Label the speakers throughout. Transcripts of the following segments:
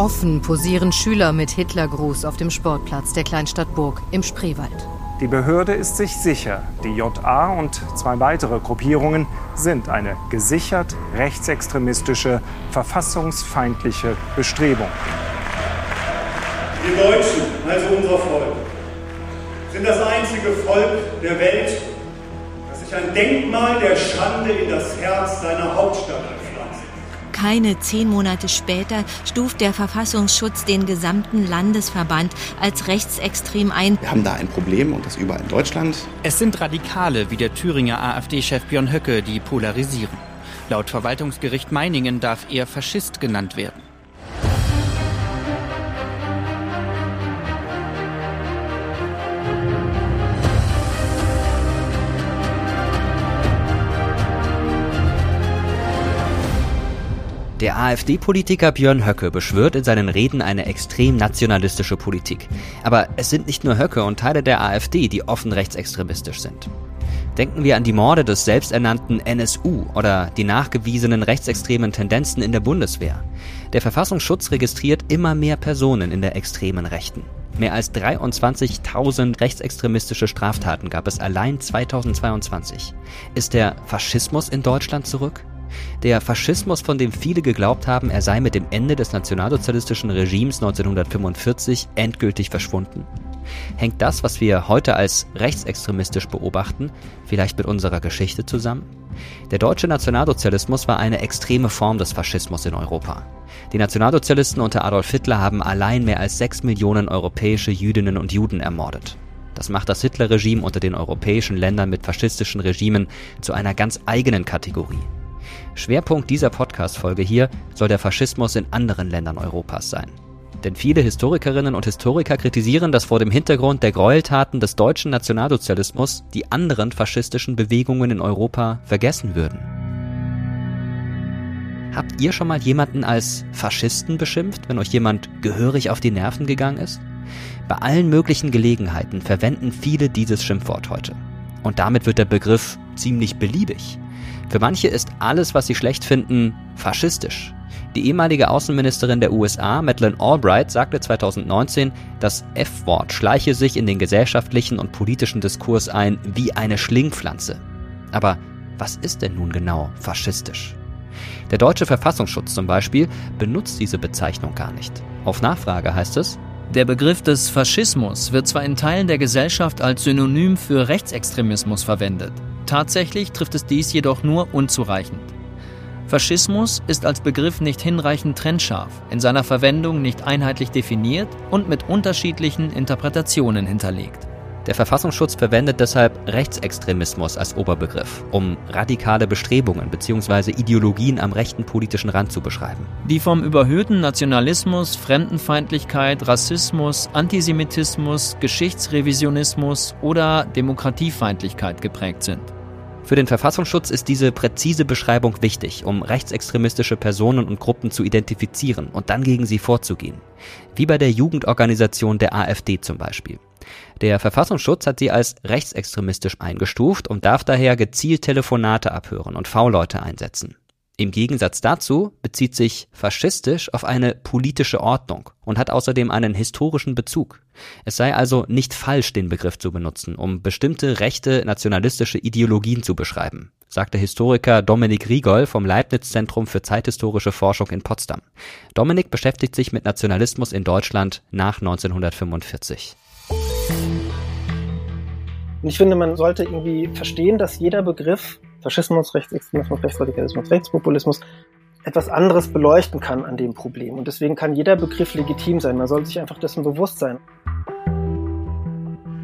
Speaker 1: Offen posieren Schüler mit Hitlergruß auf dem Sportplatz der Kleinstadt Burg im Spreewald.
Speaker 2: Die Behörde ist sich sicher, die JA und zwei weitere Gruppierungen sind eine gesichert rechtsextremistische, verfassungsfeindliche Bestrebung.
Speaker 3: Wir Deutschen, also unser Volk, sind das einzige Volk der Welt, das sich ein Denkmal der Schande in das Herz seiner Hauptstadt.
Speaker 4: Keine zehn Monate später stuft der Verfassungsschutz den gesamten Landesverband als rechtsextrem ein.
Speaker 5: Wir haben da ein Problem und das überall in Deutschland.
Speaker 6: Es sind Radikale wie der Thüringer AfD-Chef Björn Höcke, die polarisieren. Laut Verwaltungsgericht Meiningen darf er Faschist genannt werden.
Speaker 7: Der AfD-Politiker Björn Höcke beschwört in seinen Reden eine extrem nationalistische Politik. Aber es sind nicht nur Höcke und Teile der AfD, die offen rechtsextremistisch sind. Denken wir an die Morde des selbsternannten NSU oder die nachgewiesenen rechtsextremen Tendenzen in der Bundeswehr. Der Verfassungsschutz registriert immer mehr Personen in der extremen Rechten. Mehr als 23.000 rechtsextremistische Straftaten gab es allein 2022. Ist der Faschismus in Deutschland zurück? Der Faschismus, von dem viele geglaubt haben, er sei mit dem Ende des nationalsozialistischen Regimes 1945 endgültig verschwunden? Hängt das, was wir heute als rechtsextremistisch beobachten, vielleicht mit unserer Geschichte zusammen? Der deutsche Nationalsozialismus war eine extreme Form des Faschismus in Europa. Die Nationalsozialisten unter Adolf Hitler haben allein mehr als sechs Millionen europäische Jüdinnen und Juden ermordet. Das macht das Hitlerregime unter den europäischen Ländern mit faschistischen Regimen zu einer ganz eigenen Kategorie. Schwerpunkt dieser Podcast-Folge hier soll der Faschismus in anderen Ländern Europas sein. Denn viele Historikerinnen und Historiker kritisieren, dass vor dem Hintergrund der Gräueltaten des deutschen Nationalsozialismus die anderen faschistischen Bewegungen in Europa vergessen würden. Habt ihr schon mal jemanden als Faschisten beschimpft, wenn euch jemand gehörig auf die Nerven gegangen ist? Bei allen möglichen Gelegenheiten verwenden viele dieses Schimpfwort heute. Und damit wird der Begriff ziemlich beliebig. Für manche ist alles, was sie schlecht finden, faschistisch. Die ehemalige Außenministerin der USA, Madeleine Albright, sagte 2019, das F-Wort schleiche sich in den gesellschaftlichen und politischen Diskurs ein wie eine Schlingpflanze. Aber was ist denn nun genau faschistisch? Der deutsche Verfassungsschutz zum Beispiel benutzt diese Bezeichnung gar nicht. Auf Nachfrage heißt es,
Speaker 8: der Begriff des Faschismus wird zwar in Teilen der Gesellschaft als Synonym für Rechtsextremismus verwendet, Tatsächlich trifft es dies jedoch nur unzureichend. Faschismus ist als Begriff nicht hinreichend trennscharf, in seiner Verwendung nicht einheitlich definiert und mit unterschiedlichen Interpretationen hinterlegt.
Speaker 7: Der Verfassungsschutz verwendet deshalb Rechtsextremismus als Oberbegriff, um radikale Bestrebungen bzw. Ideologien am rechten politischen Rand zu beschreiben.
Speaker 8: Die vom überhöhten Nationalismus, Fremdenfeindlichkeit, Rassismus, Antisemitismus, Geschichtsrevisionismus oder Demokratiefeindlichkeit geprägt sind.
Speaker 7: Für den Verfassungsschutz ist diese präzise Beschreibung wichtig, um rechtsextremistische Personen und Gruppen zu identifizieren und dann gegen sie vorzugehen. Wie bei der Jugendorganisation der AfD zum Beispiel. Der Verfassungsschutz hat sie als rechtsextremistisch eingestuft und darf daher gezielt Telefonate abhören und V-Leute einsetzen. Im Gegensatz dazu bezieht sich faschistisch auf eine politische Ordnung und hat außerdem einen historischen Bezug. Es sei also nicht falsch, den Begriff zu benutzen, um bestimmte rechte nationalistische Ideologien zu beschreiben, sagte Historiker Dominik Riegol vom Leibniz-Zentrum für zeithistorische Forschung in Potsdam. Dominik beschäftigt sich mit Nationalismus in Deutschland nach 1945.
Speaker 9: Und ich finde, man sollte irgendwie verstehen, dass jeder Begriff Faschismus, Rechtsextremismus, Rechtsradikalismus, Rechtspopulismus etwas anderes beleuchten kann an dem Problem. Und deswegen kann jeder Begriff legitim sein. Man sollte sich einfach dessen bewusst sein.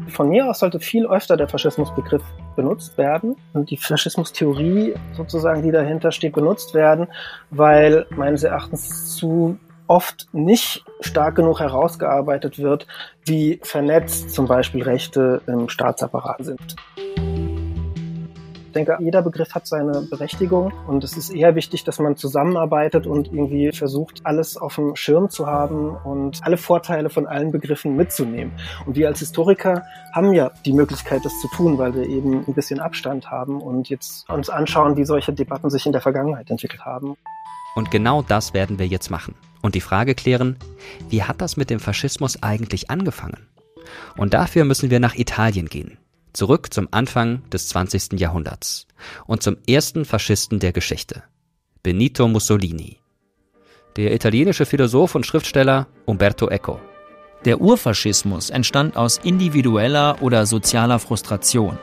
Speaker 9: Von mir aus sollte viel öfter der Faschismusbegriff benutzt werden und die Faschismustheorie sozusagen, die dahinter steht, benutzt werden, weil meines Erachtens zu oft nicht stark genug herausgearbeitet wird, wie vernetzt zum Beispiel Rechte im Staatsapparat sind denke, jeder Begriff hat seine Berechtigung und es ist eher wichtig, dass man zusammenarbeitet und irgendwie versucht, alles auf dem Schirm zu haben und alle Vorteile von allen Begriffen mitzunehmen. Und wir als Historiker haben ja die Möglichkeit, das zu tun, weil wir eben ein bisschen Abstand haben und jetzt uns anschauen, wie solche Debatten sich in der Vergangenheit entwickelt haben.
Speaker 7: Und genau das werden wir jetzt machen. und die Frage klären, wie hat das mit dem Faschismus eigentlich angefangen? Und dafür müssen wir nach Italien gehen, zurück zum Anfang des 20. Jahrhunderts und zum ersten Faschisten der Geschichte, Benito Mussolini. Der italienische Philosoph und Schriftsteller Umberto Eco.
Speaker 8: Der Urfaschismus entstand aus individueller oder sozialer Frustration.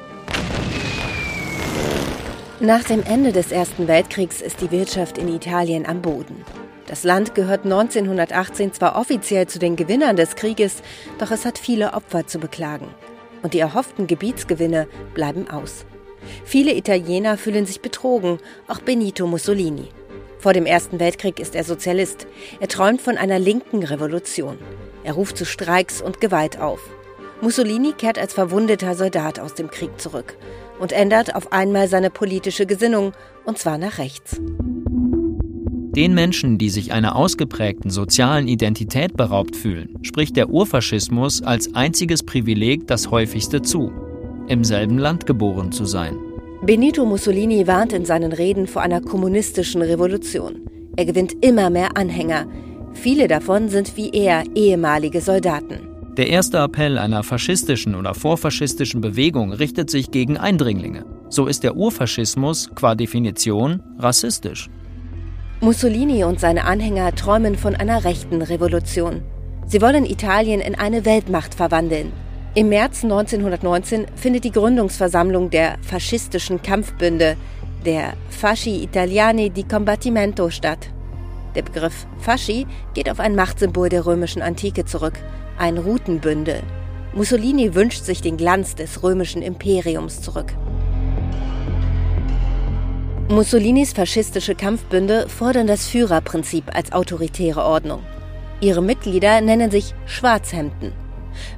Speaker 10: Nach dem Ende des Ersten Weltkriegs ist die Wirtschaft in Italien am Boden. Das Land gehört 1918 zwar offiziell zu den Gewinnern des Krieges, doch es hat viele Opfer zu beklagen. Und die erhofften Gebietsgewinne bleiben aus. Viele Italiener fühlen sich betrogen, auch Benito Mussolini. Vor dem Ersten Weltkrieg ist er Sozialist. Er träumt von einer linken Revolution. Er ruft zu Streiks und Gewalt auf. Mussolini kehrt als verwundeter Soldat aus dem Krieg zurück und ändert auf einmal seine politische Gesinnung, und zwar nach rechts.
Speaker 8: Den Menschen, die sich einer ausgeprägten sozialen Identität beraubt fühlen, spricht der Urfaschismus als einziges Privileg das häufigste zu, im selben Land geboren zu sein.
Speaker 10: Benito Mussolini warnt in seinen Reden vor einer kommunistischen Revolution. Er gewinnt immer mehr Anhänger. Viele davon sind wie er ehemalige Soldaten.
Speaker 8: Der erste Appell einer faschistischen oder vorfaschistischen Bewegung richtet sich gegen Eindringlinge. So ist der Urfaschismus qua Definition rassistisch.
Speaker 10: Mussolini und seine Anhänger träumen von einer rechten Revolution. Sie wollen Italien in eine Weltmacht verwandeln. Im März 1919 findet die Gründungsversammlung der faschistischen Kampfbünde, der Fasci Italiani di Combattimento, statt. Der Begriff Fasci geht auf ein Machtsymbol der römischen Antike zurück, ein Routenbündel. Mussolini wünscht sich den Glanz des römischen Imperiums zurück. Mussolinis faschistische Kampfbünde fordern das Führerprinzip als autoritäre Ordnung. Ihre Mitglieder nennen sich Schwarzhemden.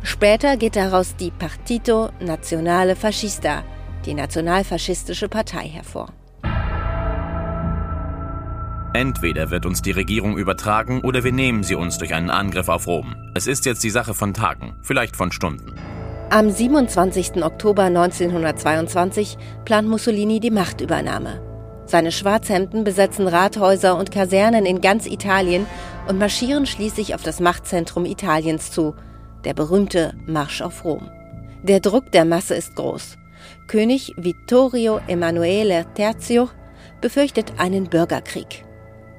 Speaker 10: Später geht daraus die Partito Nazionale Fascista, die nationalfaschistische Partei, hervor.
Speaker 11: Entweder wird uns die Regierung übertragen oder wir nehmen sie uns durch einen Angriff auf Rom. Es ist jetzt die Sache von Tagen, vielleicht von Stunden.
Speaker 10: Am 27. Oktober 1922 plant Mussolini die Machtübernahme. Seine Schwarzhemden besetzen Rathäuser und Kasernen in ganz Italien und marschieren schließlich auf das Machtzentrum Italiens zu, der berühmte Marsch auf Rom. Der Druck der Masse ist groß. König Vittorio Emanuele III. befürchtet einen Bürgerkrieg.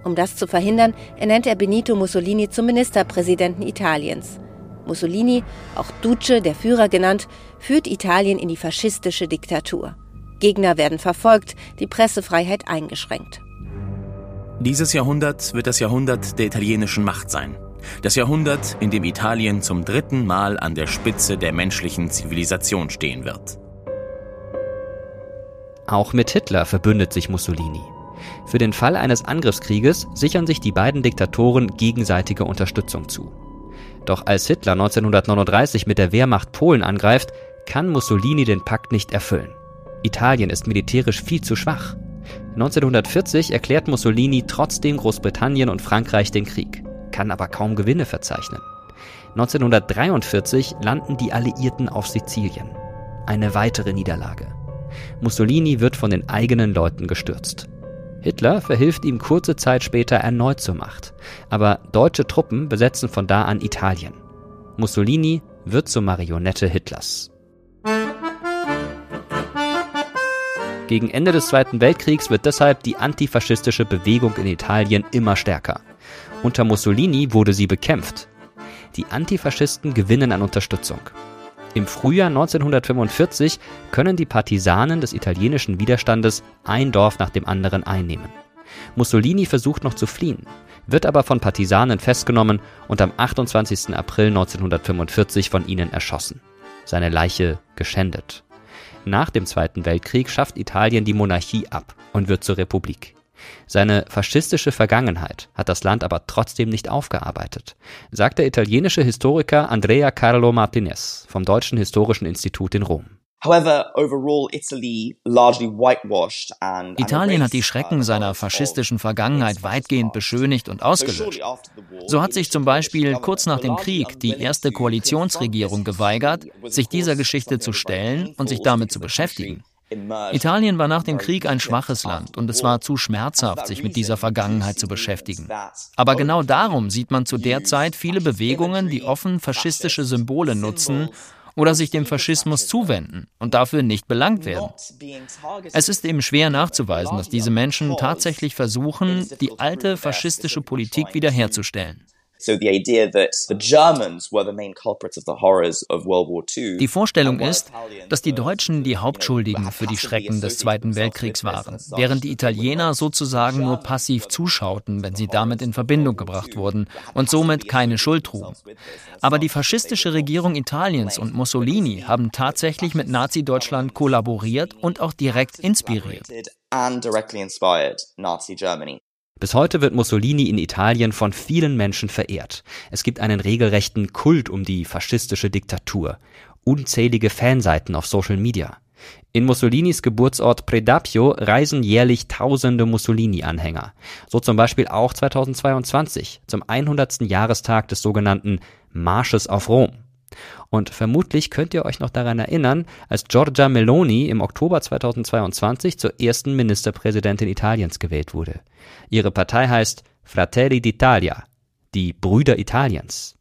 Speaker 10: Um das zu verhindern, ernennt er Benito Mussolini zum Ministerpräsidenten Italiens. Mussolini, auch Duce, der Führer genannt, führt Italien in die faschistische Diktatur. Gegner werden verfolgt, die Pressefreiheit eingeschränkt.
Speaker 11: Dieses Jahrhundert wird das Jahrhundert der italienischen Macht sein. Das Jahrhundert, in dem Italien zum dritten Mal an der Spitze der menschlichen Zivilisation stehen wird.
Speaker 7: Auch mit Hitler verbündet sich Mussolini. Für den Fall eines Angriffskrieges sichern sich die beiden Diktatoren gegenseitige Unterstützung zu. Doch als Hitler 1939 mit der Wehrmacht Polen angreift, kann Mussolini den Pakt nicht erfüllen. Italien ist militärisch viel zu schwach. 1940 erklärt Mussolini trotzdem Großbritannien und Frankreich den Krieg, kann aber kaum Gewinne verzeichnen. 1943 landen die Alliierten auf Sizilien. Eine weitere Niederlage. Mussolini wird von den eigenen Leuten gestürzt. Hitler verhilft ihm kurze Zeit später erneut zur Macht, aber deutsche Truppen besetzen von da an Italien. Mussolini wird zur Marionette Hitlers. Gegen Ende des Zweiten Weltkriegs wird deshalb die antifaschistische Bewegung in Italien immer stärker. Unter Mussolini wurde sie bekämpft. Die Antifaschisten gewinnen an Unterstützung. Im Frühjahr 1945 können die Partisanen des italienischen Widerstandes ein Dorf nach dem anderen einnehmen. Mussolini versucht noch zu fliehen, wird aber von Partisanen festgenommen und am 28. April 1945 von ihnen erschossen. Seine Leiche geschändet. Nach dem Zweiten Weltkrieg schafft Italien die Monarchie ab und wird zur Republik. Seine faschistische Vergangenheit hat das Land aber trotzdem nicht aufgearbeitet, sagt der italienische Historiker Andrea Carlo Martinez vom Deutschen Historischen Institut in Rom.
Speaker 8: Italien hat die Schrecken seiner faschistischen Vergangenheit weitgehend beschönigt und ausgelöscht. So hat sich zum Beispiel kurz nach dem Krieg die erste Koalitionsregierung geweigert, sich dieser Geschichte zu stellen und sich damit zu beschäftigen. Italien war nach dem Krieg ein schwaches Land und es war zu schmerzhaft, sich mit dieser Vergangenheit zu beschäftigen. Aber genau darum sieht man zu der Zeit viele Bewegungen, die offen faschistische Symbole nutzen oder sich dem Faschismus zuwenden und dafür nicht belangt werden. Es ist eben schwer nachzuweisen, dass diese Menschen tatsächlich versuchen, die alte faschistische Politik wiederherzustellen. Die Vorstellung ist, dass die Deutschen die Hauptschuldigen für die Schrecken des Zweiten Weltkriegs waren, während die Italiener sozusagen nur passiv zuschauten, wenn sie damit in Verbindung gebracht wurden und somit keine Schuld trugen. Aber die faschistische Regierung Italiens und Mussolini haben tatsächlich mit Nazi-Deutschland kollaboriert und auch direkt inspiriert.
Speaker 7: Bis heute wird Mussolini in Italien von vielen Menschen verehrt. Es gibt einen regelrechten Kult um die faschistische Diktatur. Unzählige Fanseiten auf Social Media. In Mussolinis Geburtsort Predapio reisen jährlich tausende Mussolini-Anhänger. So zum Beispiel auch 2022 zum 100. Jahrestag des sogenannten Marsches auf Rom. Und vermutlich könnt ihr euch noch daran erinnern, als Giorgia Meloni im Oktober 2022 zur ersten Ministerpräsidentin Italiens gewählt wurde. Ihre Partei heißt Fratelli d'Italia, die Brüder Italiens.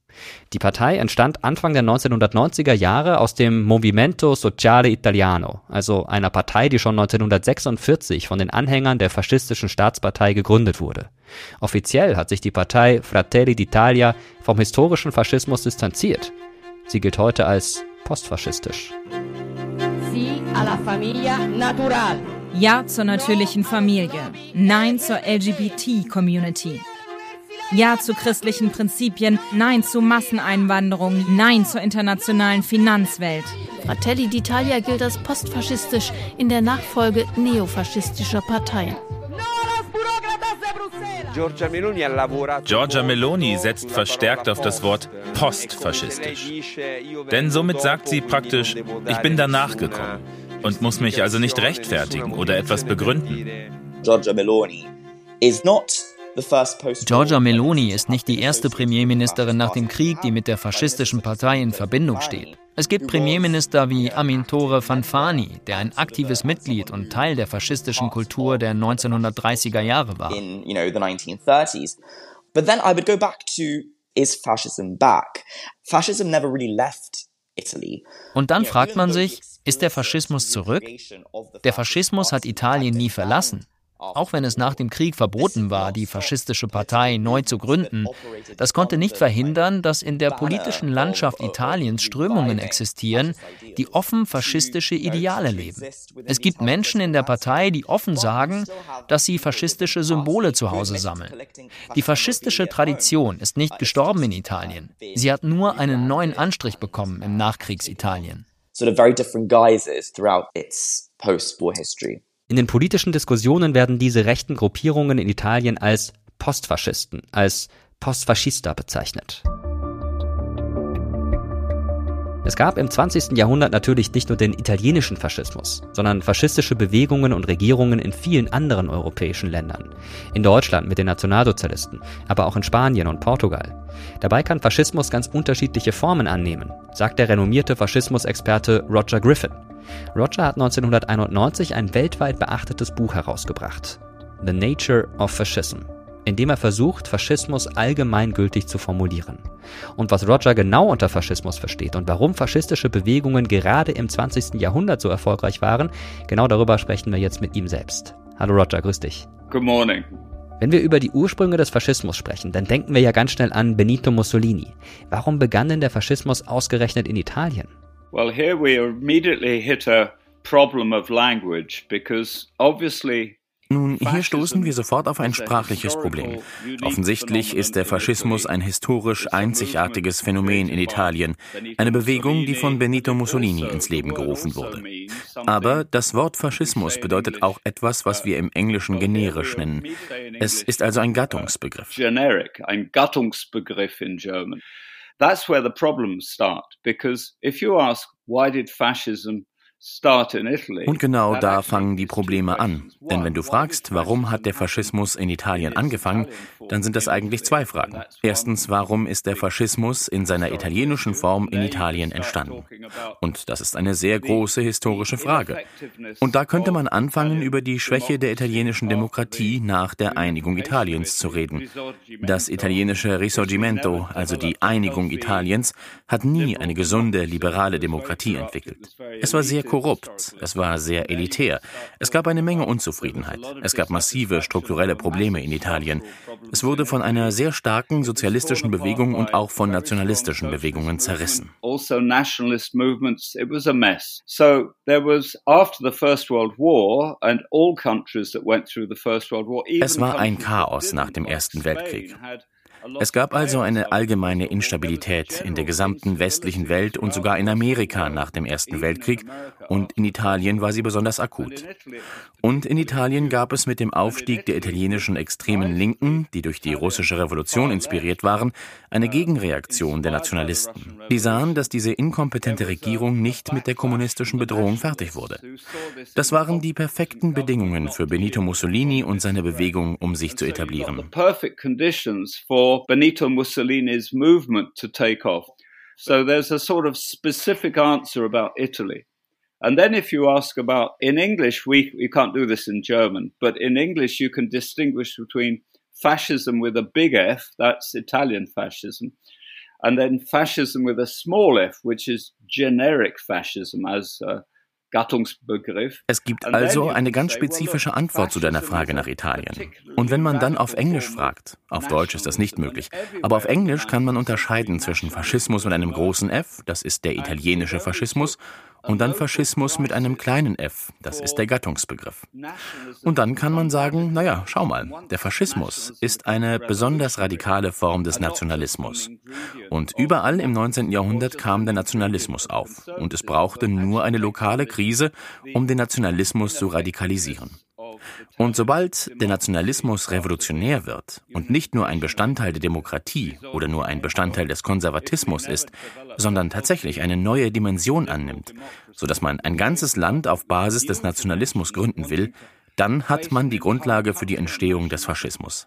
Speaker 7: Die Partei entstand Anfang der 1990er Jahre aus dem Movimento Sociale Italiano, also einer Partei, die schon 1946 von den Anhängern der faschistischen Staatspartei gegründet wurde. Offiziell hat sich die Partei Fratelli d'Italia vom historischen Faschismus distanziert Sie gilt heute als postfaschistisch.
Speaker 12: Ja zur natürlichen Familie. Nein zur LGBT-Community. Ja zu christlichen Prinzipien. Nein zu Masseneinwanderung. Nein zur internationalen Finanzwelt.
Speaker 13: Fratelli d'Italia gilt als postfaschistisch in der Nachfolge neofaschistischer Parteien.
Speaker 14: Giorgia Meloni setzt verstärkt auf das Wort postfaschistisch. Denn somit sagt sie praktisch, ich bin danach gekommen und muss mich also nicht rechtfertigen oder etwas begründen.
Speaker 8: Giorgia Meloni is not Giorgia Meloni ist nicht die erste Premierministerin nach dem Krieg, die mit der faschistischen Partei in Verbindung steht. Es gibt Premierminister wie Amintore Fanfani, der ein aktives Mitglied und Teil der faschistischen Kultur der 1930er Jahre war. But then I would go back to is fascism back? Fascism never really left und dann fragt man sich, ist der Faschismus zurück? Der Faschismus hat Italien nie verlassen. Auch wenn es nach dem Krieg verboten war, die faschistische Partei neu zu gründen, das konnte nicht verhindern, dass in der politischen Landschaft Italiens Strömungen existieren, die offen faschistische Ideale leben. Es gibt Menschen in der Partei, die offen sagen, dass sie faschistische Symbole zu Hause sammeln. Die faschistische Tradition ist nicht gestorben in Italien. Sie hat nur einen neuen Anstrich bekommen im Nachkriegsitalien. Sort of very different guises throughout its post-war history.
Speaker 7: In den politischen Diskussionen werden diese rechten Gruppierungen in Italien als Postfaschisten, als Postfascista bezeichnet. Es gab im 20. Jahrhundert natürlich nicht nur den italienischen Faschismus, sondern faschistische Bewegungen und Regierungen in vielen anderen europäischen Ländern. In Deutschland mit den Nationalsozialisten, aber auch in Spanien und Portugal. Dabei kann Faschismus ganz unterschiedliche Formen annehmen, sagt der renommierte Faschismusexperte Roger Griffin. Roger hat 1991 ein weltweit beachtetes Buch herausgebracht, The Nature of Fascism, in dem er versucht, Faschismus allgemeingültig zu formulieren. Und was Roger genau unter Faschismus versteht und warum faschistische Bewegungen gerade im 20. Jahrhundert so erfolgreich waren, genau darüber sprechen wir jetzt mit ihm selbst. Hallo Roger, grüß dich.
Speaker 15: Good morning.
Speaker 7: Wenn wir über die Ursprünge des Faschismus sprechen, dann denken wir ja ganz schnell an Benito Mussolini. Warum begann denn der Faschismus ausgerechnet in Italien?
Speaker 15: Well, here we immediately hit a problem of language because obviously
Speaker 11: nun, hier stoßen wir sofort auf ein sprachliches Problem. Offensichtlich ist der Faschismus ein historisch einzigartiges Phänomen in Italien, eine Bewegung, die von Benito Mussolini ins Leben gerufen wurde. Aber das Wort Faschismus bedeutet auch etwas, was wir im Englischen generisch nennen. Es ist also ein Gattungsbegriff.
Speaker 15: Generic, ein Gattungsbegriff in German. That's where the problems start. Because if you ask, why did fascism
Speaker 11: Und genau da fangen die Probleme an. Denn wenn du fragst, warum hat der Faschismus in Italien angefangen, dann sind das eigentlich zwei Fragen. Erstens, warum ist der Faschismus in seiner italienischen Form in Italien entstanden? Und das ist eine sehr große historische Frage. Und da könnte man anfangen, über die Schwäche der italienischen Demokratie nach der Einigung Italiens zu reden. Das italienische Risorgimento, also die Einigung Italiens, hat nie eine gesunde liberale Demokratie entwickelt. Es war sehr korrupt, es war sehr elitär, es gab eine Menge Unzufriedenheit, es gab massive strukturelle Probleme in Italien. Es wurde von einer sehr starken sozialistischen Bewegung und auch von nationalistischen Bewegungen zerrissen.
Speaker 15: Also nationalist movements, it was a mess. So there was after the First World War and all countries that went through the First World War.
Speaker 11: Es war ein Chaos nach dem Ersten Weltkrieg. Es gab also eine allgemeine Instabilität in der gesamten westlichen Welt und sogar in Amerika nach dem Ersten Weltkrieg und in Italien war sie besonders akut. Und in Italien gab es mit dem Aufstieg der italienischen extremen Linken, die durch die russische Revolution inspiriert waren, eine Gegenreaktion der Nationalisten. Die sahen, dass diese inkompetente Regierung nicht mit der kommunistischen Bedrohung fertig wurde. Das waren die perfekten Bedingungen für Benito Mussolini und seine Bewegung, um sich zu etablieren.
Speaker 15: Benito Mussolini's movement to take off. So there's a sort of specific answer about Italy. And then if you ask about, in English, we, we can't do this in German, but in English you can distinguish between fascism with a big F, that's Italian fascism, and then fascism with a small f, which is generic fascism, as uh,
Speaker 11: Es gibt also eine ganz spezifische Antwort zu deiner Frage nach Italien. Und wenn man dann auf Englisch fragt, auf Deutsch ist das nicht möglich, aber auf Englisch kann man unterscheiden zwischen Faschismus mit einem großen F, das ist der italienische Faschismus, und dann Faschismus mit einem kleinen f, das ist der Gattungsbegriff. Und dann kann man sagen, naja, schau mal, der Faschismus ist eine besonders radikale Form des Nationalismus. Und überall im 19. Jahrhundert kam der Nationalismus auf. Und es brauchte nur eine lokale Krise, um den Nationalismus zu radikalisieren. Und sobald der Nationalismus revolutionär wird und nicht nur ein Bestandteil der Demokratie oder nur ein Bestandteil des Konservatismus ist, sondern tatsächlich eine neue Dimension annimmt, sodass man ein ganzes Land auf Basis des Nationalismus gründen will, dann hat man die Grundlage für die Entstehung des Faschismus.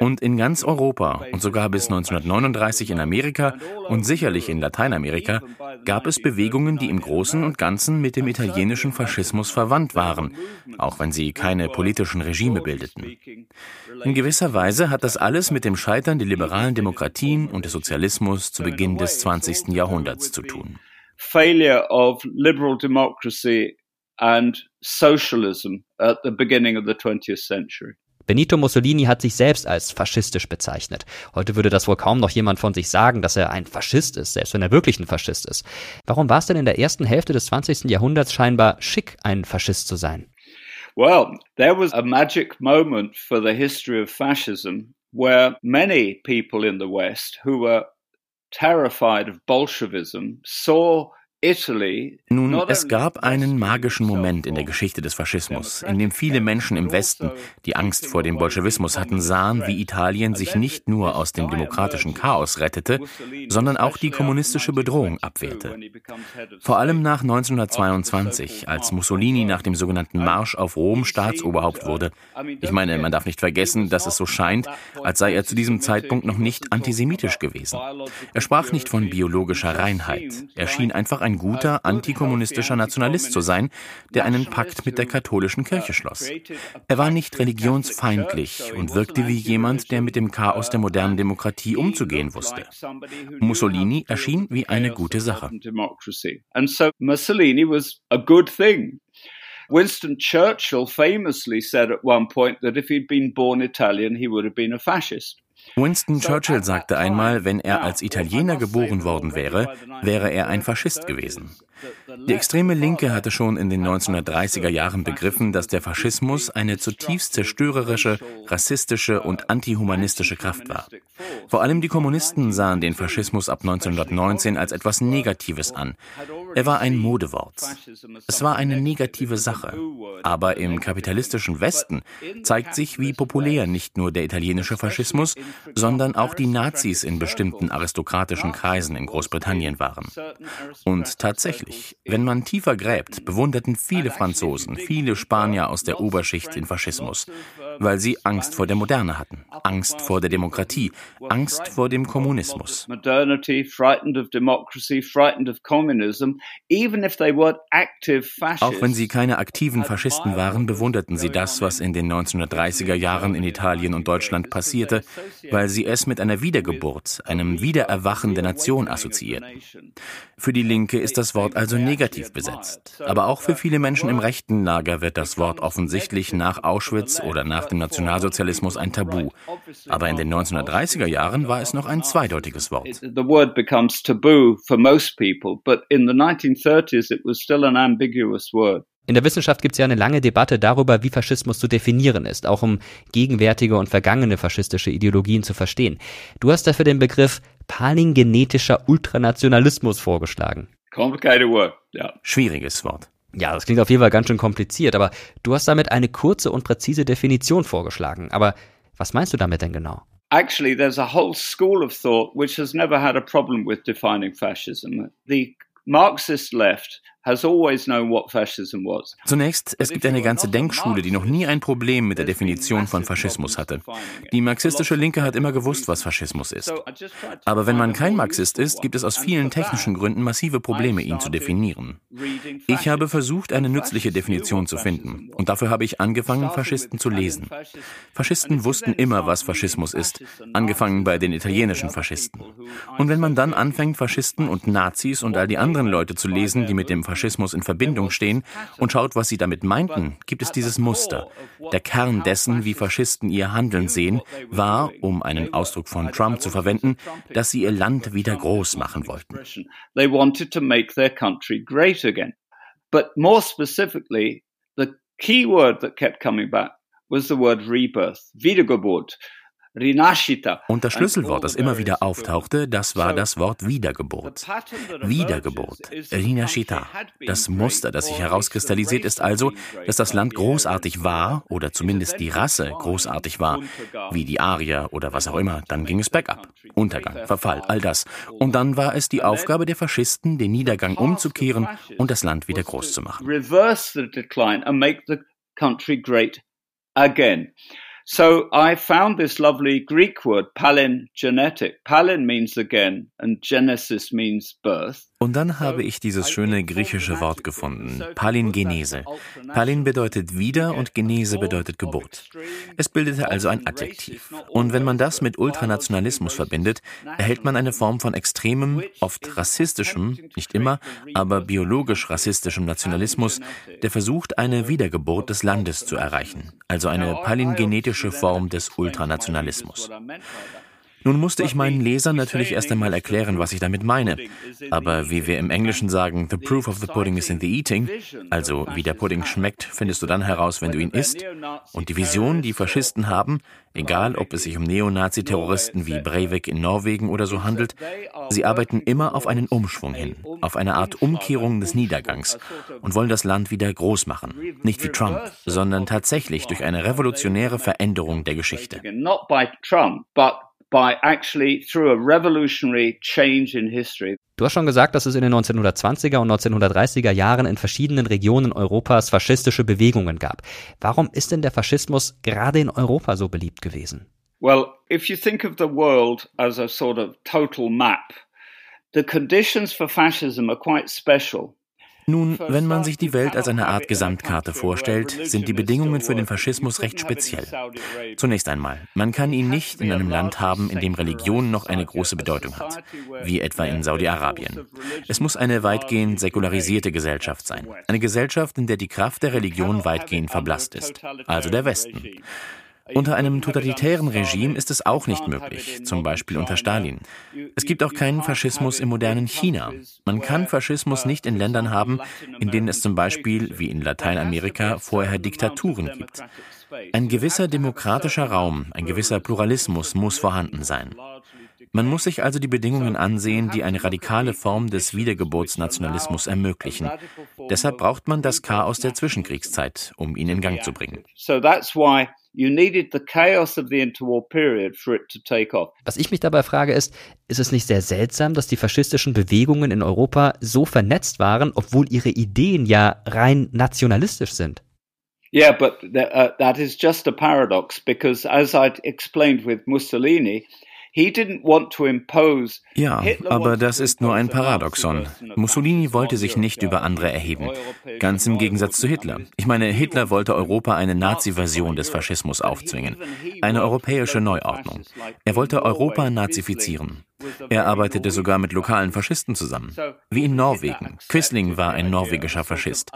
Speaker 11: Und in ganz Europa und sogar bis 1939 in Amerika und sicherlich in Lateinamerika gab es Bewegungen, die im Großen und Ganzen mit dem italienischen Faschismus verwandt waren, auch wenn sie keine politischen Regime bildeten. In gewisser Weise hat das alles mit dem Scheitern der liberalen Demokratien und des Sozialismus zu Beginn des 20. Jahrhunderts zu tun.
Speaker 15: Failure of liberal democracy and socialism at the beginning of the 20th century.
Speaker 7: Benito Mussolini hat sich selbst als faschistisch bezeichnet. Heute würde das wohl kaum noch jemand von sich sagen, dass er ein Faschist ist, selbst wenn er wirklich ein Faschist ist. Warum war es denn in der ersten Hälfte des 20. Jahrhunderts scheinbar schick, ein Faschist zu sein?
Speaker 15: Well, there was a magic moment for the history of fascism where many people in the West who were terrified of Bolshevism saw
Speaker 11: nun, es gab einen magischen Moment in der Geschichte des Faschismus, in dem viele Menschen im Westen, die Angst vor dem Bolschewismus hatten, sahen, wie Italien sich nicht nur aus dem demokratischen Chaos rettete, sondern auch die kommunistische Bedrohung abwehrte. Vor allem nach 1922, als Mussolini nach dem sogenannten Marsch auf Rom Staatsoberhaupt wurde. Ich meine, man darf nicht vergessen, dass es so scheint, als sei er zu diesem Zeitpunkt noch nicht antisemitisch gewesen. Er sprach nicht von biologischer Reinheit. Er schien einfach ein ein guter antikommunistischer Nationalist zu sein, der einen Pakt mit der katholischen Kirche schloss. Er war nicht religionsfeindlich und wirkte wie jemand, der mit dem Chaos der modernen Demokratie umzugehen wusste. Mussolini erschien wie eine gute Sache.
Speaker 15: Winston Churchill famously said at one point that if he'd been born Italian, he would have been a fascist.
Speaker 11: Winston Churchill sagte einmal, wenn er als Italiener geboren worden wäre, wäre er ein Faschist gewesen. Die extreme Linke hatte schon in den 1930er Jahren begriffen, dass der Faschismus eine zutiefst zerstörerische, rassistische und antihumanistische Kraft war. Vor allem die Kommunisten sahen den Faschismus ab 1919 als etwas Negatives an. Er war ein Modewort. Es war eine negative Sache. Aber im kapitalistischen Westen zeigt sich, wie populär nicht nur der italienische Faschismus, sondern auch die Nazis in bestimmten aristokratischen Kreisen in Großbritannien waren. Und tatsächlich, wenn man tiefer gräbt, bewunderten viele Franzosen, viele Spanier aus der Oberschicht den Faschismus, weil sie Angst vor der Moderne hatten, Angst vor der Demokratie, Angst vor dem Kommunismus. Auch wenn sie keine aktiven Faschisten waren, bewunderten sie das, was in den 1930er Jahren in Italien und Deutschland passierte, weil sie es mit einer Wiedergeburt, einem Wiedererwachen der Nation assoziierten. Für die Linke ist das Wort also negativ besetzt. Aber auch für viele Menschen im rechten Lager wird das Wort offensichtlich nach Auschwitz oder nach dem Nationalsozialismus ein Tabu. Aber in den 1930er Jahren war es noch ein zweideutiges Wort. The word becomes taboo for most people, but in the 1930s it was still an ambiguous word.
Speaker 7: In der Wissenschaft gibt es ja eine lange Debatte darüber, wie Faschismus zu definieren ist, auch um gegenwärtige und vergangene faschistische Ideologien zu verstehen. Du hast dafür den Begriff palingenetischer Ultranationalismus vorgeschlagen.
Speaker 11: Complicated word, ja. Schwieriges Wort.
Speaker 7: Ja, das klingt auf jeden Fall ganz schön kompliziert, aber du hast damit eine kurze und präzise Definition vorgeschlagen. Aber was meinst du damit denn genau?
Speaker 15: Actually, there's a whole school of thought which has never had a problem with defining fascism. The Marxist left
Speaker 11: Zunächst, es gibt eine ganze Denkschule, die noch nie ein Problem mit der Definition von Faschismus hatte. Die marxistische Linke hat immer gewusst, was Faschismus ist. Aber wenn man kein Marxist ist, gibt es aus vielen technischen Gründen massive Probleme, ihn zu definieren. Ich habe versucht, eine nützliche Definition zu finden. Und dafür habe ich angefangen, Faschisten zu lesen. Faschisten wussten immer, was Faschismus ist, angefangen bei den italienischen Faschisten. Und wenn man dann anfängt, Faschisten und Nazis und all die anderen Leute zu lesen, die mit dem Faschismus in Verbindung stehen und schaut, was sie damit meinten, gibt es dieses Muster. Der Kern dessen, wie Faschisten ihr Handeln sehen, war, um einen Ausdruck von Trump zu verwenden, dass sie ihr Land wieder groß machen wollten. But more specifically, the key word that kept coming back was the word rebirth, Wiedergeburt. Und das Schlüsselwort, das immer wieder auftauchte, das war das Wort Wiedergeburt. Wiedergeburt, Rinashita. Das Muster, das sich herauskristallisiert, ist also, dass das Land großartig war oder zumindest die Rasse großartig war, wie die Arier oder was auch immer. Dann ging es bergab. Untergang, Verfall, all das. Und dann war es die Aufgabe der Faschisten, den Niedergang umzukehren und das Land wieder groß zu machen. So I found this lovely Greek word, palingenetic. Palin means again and Genesis means birth. Und dann habe ich dieses schöne griechische Wort gefunden, Palingenese. Palin bedeutet wieder und Genese bedeutet Geburt. Es bildete also ein Adjektiv. Und wenn man das mit Ultranationalismus verbindet, erhält man eine Form von extremem, oft rassistischem, nicht immer, aber biologisch rassistischem Nationalismus, der versucht, eine Wiedergeburt des Landes zu erreichen, also eine palingenetische Form des Ultranationalismus. Nun musste ich meinen Lesern natürlich erst einmal erklären, was ich damit meine. Aber wie wir im Englischen sagen, the proof of the pudding is in the eating, also wie der Pudding schmeckt, findest du dann heraus, wenn du ihn isst. Und die Vision, die Faschisten haben, egal ob es sich um Neonazi-Terroristen wie Breivik in Norwegen oder so handelt, sie arbeiten immer auf einen Umschwung hin, auf eine Art Umkehrung des Niedergangs und wollen das Land wieder groß machen. Nicht wie Trump, sondern tatsächlich durch eine revolutionäre Veränderung der Geschichte
Speaker 7: by actually through a revolutionary change in history. Du hast schon gesagt, dass es in den 1920er und 1930er Jahren in verschiedenen Regionen Europas faschistische Bewegungen gab. Warum ist denn der Faschismus gerade in Europa so beliebt gewesen?
Speaker 15: Well, if you think of the world as a sort of total map, the conditions for fascism are quite special.
Speaker 11: Nun, wenn man sich die Welt als eine Art Gesamtkarte vorstellt, sind die Bedingungen für den Faschismus recht speziell. Zunächst einmal, man kann ihn nicht in einem Land haben, in dem Religion noch eine große Bedeutung hat, wie etwa in Saudi-Arabien. Es muss eine weitgehend säkularisierte Gesellschaft sein, eine Gesellschaft, in der die Kraft der Religion weitgehend verblasst ist, also der Westen. Unter einem totalitären Regime ist es auch nicht möglich, zum Beispiel unter Stalin. Es gibt auch keinen Faschismus im modernen China. Man kann Faschismus nicht in Ländern haben, in denen es zum Beispiel, wie in Lateinamerika, vorher Diktaturen gibt. Ein gewisser demokratischer Raum, ein gewisser Pluralismus muss vorhanden sein. Man muss sich also die Bedingungen ansehen, die eine radikale Form des Wiedergeburtsnationalismus ermöglichen. Deshalb braucht man das Chaos der Zwischenkriegszeit, um ihn in Gang zu bringen.
Speaker 7: Was ich mich dabei frage ist, ist es nicht sehr seltsam, dass die faschistischen Bewegungen in Europa so vernetzt waren, obwohl ihre Ideen ja rein nationalistisch sind?
Speaker 15: Yeah, but th uh, that is just a paradox because, as I explained with Mussolini,
Speaker 11: ja, aber das ist nur ein Paradoxon. Mussolini wollte sich nicht über andere erheben. Ganz im Gegensatz zu Hitler. Ich meine, Hitler wollte Europa eine Nazi-Version des Faschismus aufzwingen. Eine europäische Neuordnung. Er wollte Europa nazifizieren. Er arbeitete sogar mit lokalen Faschisten zusammen, wie in Norwegen. Quisling war ein norwegischer Faschist.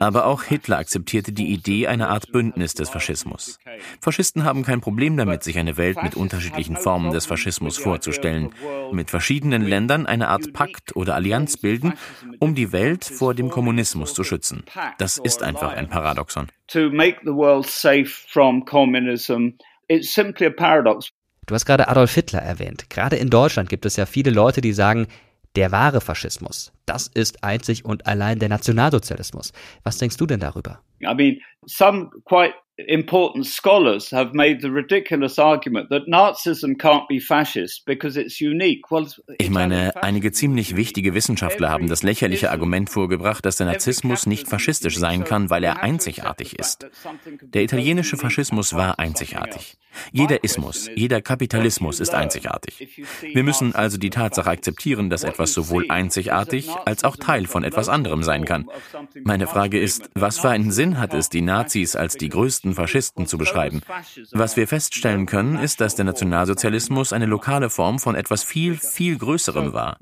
Speaker 11: Aber auch Hitler akzeptierte die Idee einer Art Bündnis des Faschismus. Faschisten haben kein Problem damit, sich eine Welt mit unterschiedlichen Formen des Faschismus vorzustellen, mit verschiedenen Ländern eine Art Pakt oder Allianz bilden, um die Welt vor dem Kommunismus zu schützen. Das ist einfach ein Paradoxon. To make the world safe from communism, it's simply a paradox.
Speaker 7: Du hast gerade Adolf Hitler erwähnt. Gerade in Deutschland gibt es ja viele Leute, die sagen, der wahre Faschismus, das ist einzig und allein der Nationalsozialismus. Was denkst du denn darüber?
Speaker 15: I mean, some quite important scholars have made the ridiculous argument that Nazism can't be fascist because it's unique. Well,
Speaker 11: ich meine, einige ziemlich wichtige Wissenschaftler haben das lächerliche Argument vorgebracht, dass der Narzissmus nicht faschistisch sein kann, weil er einzigartig ist. Der italienische Faschismus war einzigartig. Jeder Ismus, jeder Kapitalismus ist einzigartig. Wir müssen also die Tatsache akzeptieren, dass etwas sowohl einzigartig als auch Teil von etwas anderem sein kann. Meine Frage ist, was für einen Sinn hat es, die Nazis als die größten größten Faschisten zu beschreiben. Was wir feststellen können, ist, dass der Nationalsozialismus eine lokale Form von etwas viel, viel Größerem war.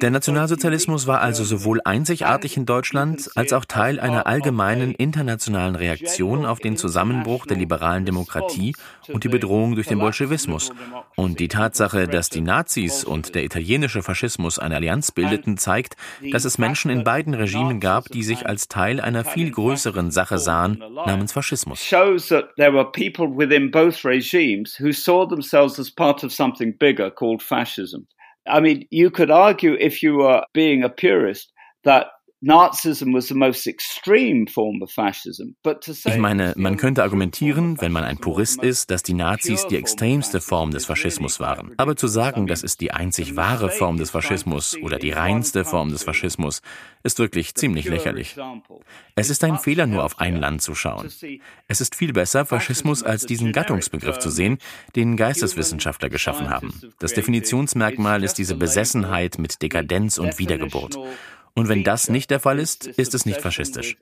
Speaker 11: Der Nationalsozialismus war also sowohl einzigartig in Deutschland als auch Teil einer allgemeinen internationalen Reaktion auf den Zusammenbruch der liberalen Demokratie und die Bedrohung durch den Bolschewismus. Und die Tatsache, dass die Nazis und der italienische Faschismus eine Allianz bildeten, zeigt, dass es Menschen in beiden Regimen gab, die sich als Teil einer viel größeren Sache sahen, namens Faschismus
Speaker 15: shows that there were people within both regimes who saw themselves as part of something bigger called fascism. I mean, you could argue, if you were being a purist, that
Speaker 11: ich meine, man könnte argumentieren, wenn man ein Purist ist, dass die Nazis die extremste Form des Faschismus waren. Aber zu sagen, das ist die einzig wahre Form des Faschismus oder die reinste Form des Faschismus, ist wirklich ziemlich lächerlich. Es ist ein Fehler, nur auf ein Land zu schauen. Es ist viel besser, Faschismus als diesen Gattungsbegriff zu sehen, den Geisteswissenschaftler geschaffen haben. Das Definitionsmerkmal ist diese Besessenheit mit Dekadenz und Wiedergeburt. Und wenn das nicht der Fall ist, ist es nicht faschistisch.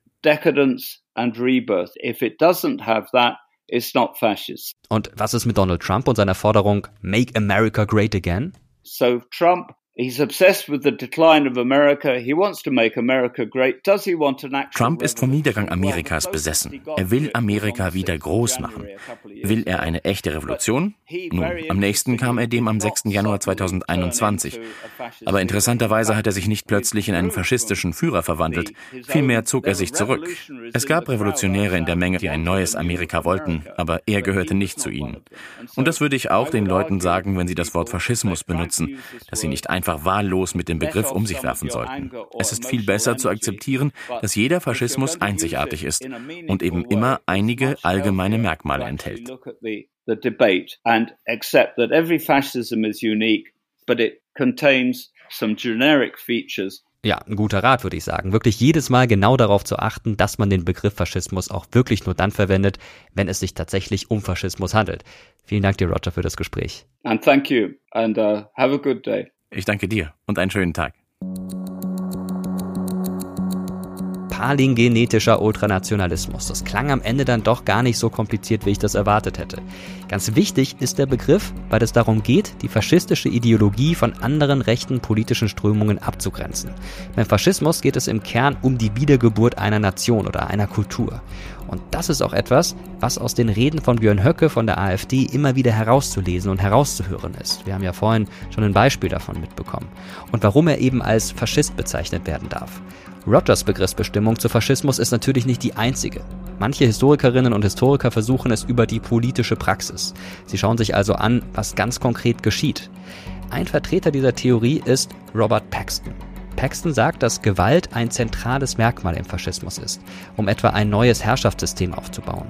Speaker 7: Und was ist mit Donald Trump und seiner Forderung Make America Great Again?
Speaker 15: So Trump He's obsessed with the decline of America. He wants to make America great. Does he want an actual
Speaker 11: Trump ist vom Niedergang Amerikas besessen. Er will Amerika wieder groß machen. Will er eine echte Revolution? Nun, am nächsten kam er dem am 6. Januar 2021. Aber interessanterweise hat er sich nicht plötzlich in einen faschistischen Führer verwandelt. Vielmehr zog er sich zurück. Es gab Revolutionäre in der Menge, die ein neues Amerika wollten, aber er gehörte nicht zu ihnen. Und das würde ich auch den Leuten sagen, wenn sie das Wort Faschismus benutzen, dass sie nicht einfach einfach wahllos mit dem Begriff um sich werfen sollten. Es ist viel besser zu akzeptieren, dass jeder Faschismus einzigartig ist und eben immer einige allgemeine Merkmale enthält.
Speaker 7: Ja, ein guter Rat, würde ich sagen. Wirklich jedes Mal genau darauf zu achten, dass man den Begriff Faschismus auch wirklich nur dann verwendet, wenn es sich tatsächlich um Faschismus handelt. Vielen Dank dir, Roger, für das Gespräch.
Speaker 15: And thank you and uh, have a good day.
Speaker 11: Ich danke dir und einen schönen Tag.
Speaker 7: palingenetischer Ultranationalismus. Das klang am Ende dann doch gar nicht so kompliziert, wie ich das erwartet hätte. Ganz wichtig ist der Begriff, weil es darum geht, die faschistische Ideologie von anderen rechten politischen Strömungen abzugrenzen. Beim Faschismus geht es im Kern um die Wiedergeburt einer Nation oder einer Kultur. Und das ist auch etwas, was aus den Reden von Björn Höcke von der AfD immer wieder herauszulesen und herauszuhören ist. Wir haben ja vorhin schon ein Beispiel davon mitbekommen. Und warum er eben als Faschist bezeichnet werden darf. Rogers Begriffsbestimmung zu Faschismus ist natürlich nicht die einzige. Manche Historikerinnen und Historiker versuchen es über die politische Praxis. Sie schauen sich also an, was ganz konkret geschieht. ein Vertreter dieser Theorie ist Robert Paxton. Paxton sagt, dass Gewalt ein zentrales Merkmal im Faschismus ist, um etwa ein neues Herrschaftssystem aufzubauen.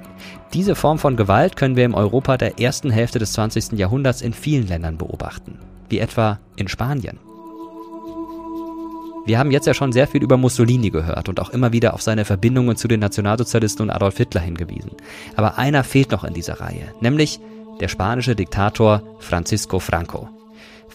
Speaker 7: Diese Form von Gewalt können wir im Europa der ersten Hälfte des 20. Jahrhunderts in vielen Ländern beobachten, wie etwa in Spanien. Wir haben jetzt ja schon sehr viel über Mussolini gehört und auch immer wieder auf seine Verbindungen zu den Nationalsozialisten und Adolf Hitler hingewiesen. Aber einer fehlt noch in dieser Reihe, nämlich der spanische Diktator Francisco Franco.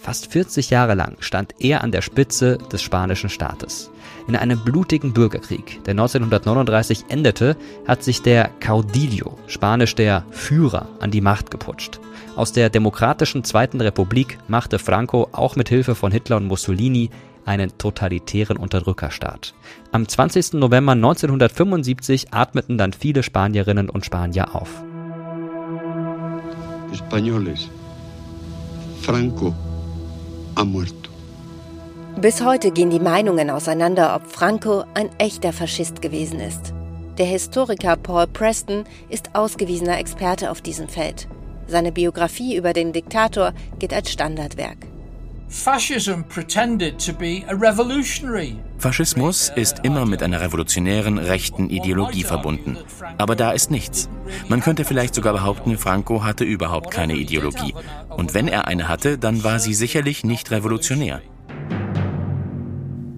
Speaker 7: Fast 40 Jahre lang stand er an der Spitze des spanischen Staates. In einem blutigen Bürgerkrieg, der 1939 endete, hat sich der Caudillo, spanisch der Führer, an die Macht geputscht. Aus der demokratischen Zweiten Republik machte Franco auch mit Hilfe von Hitler und Mussolini einen totalitären Unterdrückerstaat. Am 20. November 1975 atmeten dann viele Spanierinnen und Spanier auf.
Speaker 10: Españoles. Franco ha muerto. Bis heute gehen die Meinungen auseinander, ob Franco ein echter Faschist gewesen ist. Der Historiker Paul Preston ist ausgewiesener Experte auf diesem Feld. Seine Biografie über den Diktator gilt als Standardwerk.
Speaker 11: Faschismus ist immer mit einer revolutionären rechten Ideologie verbunden. Aber da ist nichts. Man könnte vielleicht sogar behaupten, Franco hatte überhaupt keine Ideologie. Und wenn er eine hatte, dann war sie sicherlich nicht revolutionär.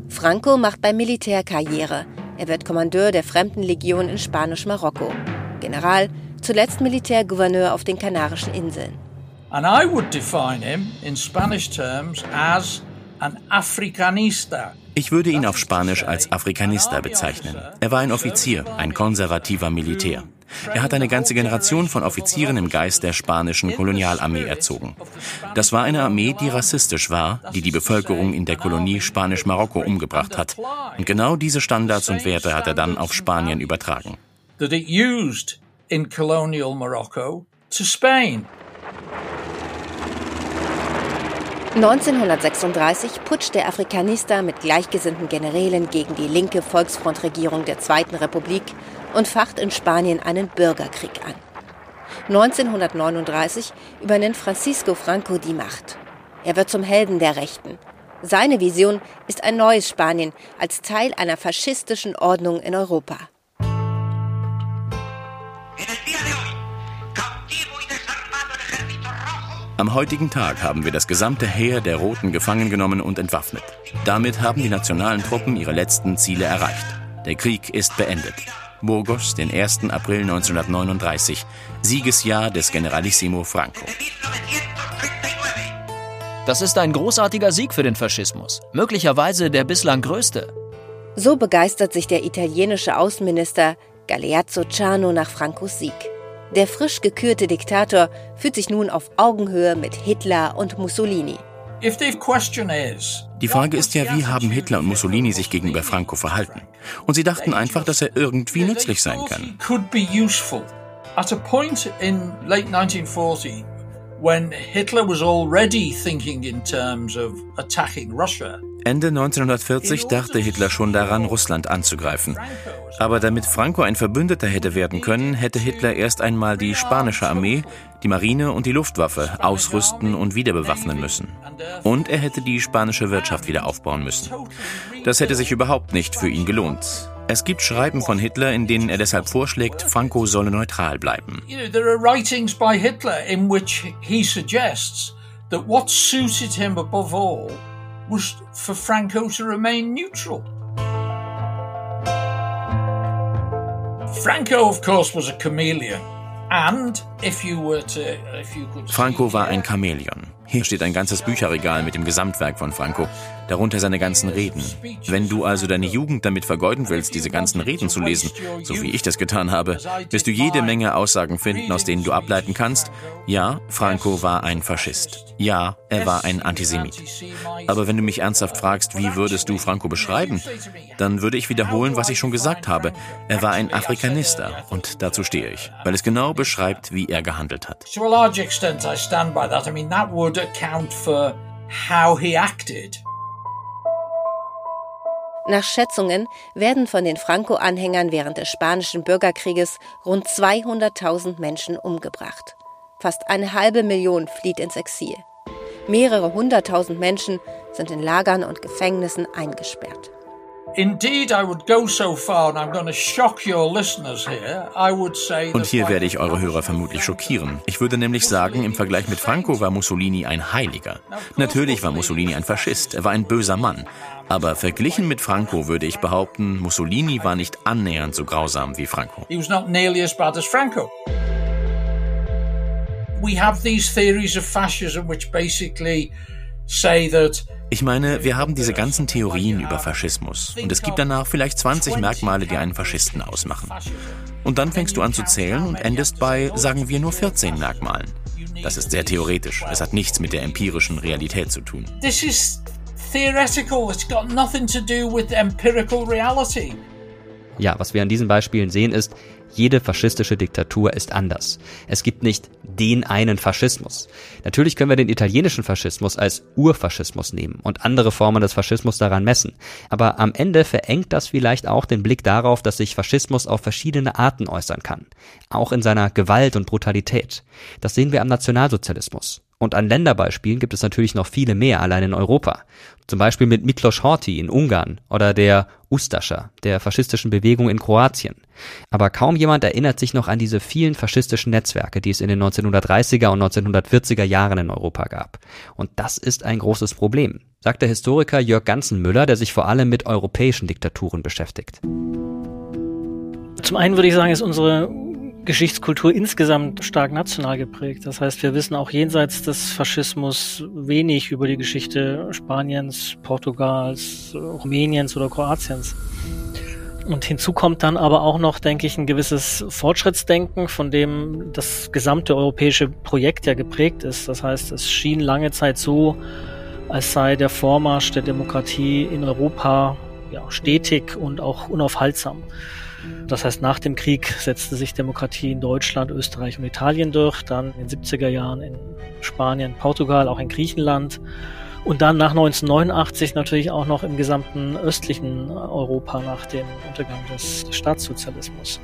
Speaker 10: Franco macht beim Militär Karriere. Er wird Kommandeur der Fremdenlegion in Spanisch-Marokko. General, zuletzt Militärgouverneur auf den Kanarischen Inseln. And I would define him in Spanish terms
Speaker 11: as an Africanista. Ich würde ihn auf Spanisch als Afrikanista bezeichnen. Er war ein Offizier, ein konservativer Militär. Er hat eine ganze Generation von Offizieren im Geist der spanischen Kolonialarmee erzogen. Das war eine Armee, die rassistisch war, die die Bevölkerung in der Kolonie Spanisch-Marokko umgebracht hat. Und genau diese Standards und Werte hat er dann auf Spanien übertragen. That it used in colonial Morocco
Speaker 10: to Spain. 1936 putscht der Afrikanista mit gleichgesinnten Generälen gegen die linke Volksfrontregierung der Zweiten Republik und facht in Spanien einen Bürgerkrieg an. 1939 übernimmt Francisco Franco die Macht. Er wird zum Helden der Rechten. Seine Vision ist ein neues Spanien als Teil einer faschistischen Ordnung in Europa.
Speaker 11: Am heutigen Tag haben wir das gesamte Heer der Roten gefangen genommen und entwaffnet. Damit haben die nationalen Truppen ihre letzten Ziele erreicht. Der Krieg ist beendet. Burgos, den 1. April 1939, Siegesjahr des Generalissimo Franco.
Speaker 8: Das ist ein großartiger Sieg für den Faschismus, möglicherweise der bislang größte.
Speaker 10: So begeistert sich der italienische Außenminister Galeazzo Ciano nach Francos Sieg. Der frisch gekürte Diktator fühlt sich nun auf Augenhöhe mit Hitler und Mussolini.
Speaker 11: Die Frage ist ja, wie haben Hitler und Mussolini sich gegenüber Franco verhalten? Und sie dachten einfach, dass er irgendwie nützlich sein kann. At a point in late 1940, when Hitler was already thinking in terms of attacking Russia, Ende 1940 dachte Hitler schon daran, Russland anzugreifen. Aber damit Franco ein Verbündeter hätte werden können, hätte Hitler erst einmal die spanische Armee, die Marine und die Luftwaffe ausrüsten und wieder bewaffnen müssen. Und er hätte die spanische Wirtschaft wieder aufbauen müssen. Das hätte sich überhaupt nicht für ihn gelohnt. Es gibt Schreiben von Hitler, in denen er deshalb vorschlägt, Franco solle neutral bleiben. There are writings by Hitler in which he suggests that what suited him above all was for Franco to remain neutral. Franco, of course, was a chameleon. And if you were to, if you could Franco war ein Chamäleon. Hier steht ein ganzes Bücherregal mit dem Gesamtwerk von Franco, darunter seine ganzen Reden. Wenn du also deine Jugend damit vergeuden willst, diese ganzen Reden zu lesen, so wie ich das getan habe, wirst du jede Menge Aussagen finden, aus denen du ableiten kannst, ja, Franco war ein Faschist. Ja, er war ein Antisemit. Aber wenn du mich ernsthaft fragst, wie würdest du Franco beschreiben, dann würde ich wiederholen, was ich schon gesagt habe. Er war ein Afrikanister und dazu stehe ich, weil es genau beschreibt, wie er gehandelt hat. To a large extent I stand by that. I mean that would account for how he acted.
Speaker 10: Nach Schätzungen werden von den Franco-Anhängern während des Spanischen Bürgerkrieges rund 200.000 Menschen umgebracht. Fast eine halbe Million flieht ins Exil. Mehrere hunderttausend Menschen sind in Lagern und Gefängnissen eingesperrt.
Speaker 11: Und hier werde ich eure Hörer vermutlich schockieren. Ich würde nämlich sagen, im Vergleich mit Franco war Mussolini ein Heiliger. Natürlich war Mussolini ein Faschist, er war ein böser Mann. Aber verglichen mit Franco würde ich behaupten, Mussolini war nicht annähernd so grausam wie Franco. He was not nearly as bad as Franco. We have these theories of fascism which basically say that ich meine, wir haben diese ganzen Theorien über Faschismus und es gibt danach vielleicht 20 Merkmale, die einen Faschisten ausmachen. Und dann fängst du an zu zählen und endest bei, sagen wir, nur 14 Merkmalen. Das ist sehr theoretisch. Es hat nichts mit der empirischen Realität zu tun. This is theoretical. It's got nothing to do with empirical reality.
Speaker 7: Ja, was wir an diesen Beispielen sehen ist, jede faschistische Diktatur ist anders. Es gibt nicht den einen Faschismus. Natürlich können wir den italienischen Faschismus als Urfaschismus nehmen und andere Formen des Faschismus daran messen. Aber am Ende verengt das vielleicht auch den Blick darauf, dass sich Faschismus auf verschiedene Arten äußern kann. Auch in seiner Gewalt und Brutalität. Das sehen wir am Nationalsozialismus. Und an Länderbeispielen gibt es natürlich noch viele mehr allein in Europa. Zum Beispiel mit Miklos Horthy in Ungarn oder der Ustascha, der faschistischen Bewegung in Kroatien. Aber kaum jemand erinnert sich noch an diese vielen faschistischen Netzwerke, die es in den 1930er und 1940er Jahren in Europa gab. Und das ist ein großes Problem, sagt der Historiker Jörg Ganzenmüller, der sich vor allem mit europäischen Diktaturen beschäftigt.
Speaker 16: Zum einen würde ich sagen, ist unsere Geschichtskultur insgesamt stark national geprägt. Das heißt, wir wissen auch jenseits des Faschismus wenig über die Geschichte Spaniens, Portugals, Rumäniens oder Kroatiens. Und hinzu kommt dann aber auch noch, denke ich, ein gewisses Fortschrittsdenken, von dem das gesamte europäische Projekt ja geprägt ist. Das heißt, es schien lange Zeit so, als sei der Vormarsch der Demokratie in Europa ja, stetig und auch unaufhaltsam. Das heißt, nach dem Krieg setzte sich Demokratie in Deutschland, Österreich und Italien durch, dann in den 70er Jahren in Spanien, Portugal, auch in Griechenland und dann nach 1989 natürlich auch noch im gesamten östlichen Europa nach dem Untergang des Staatssozialismus.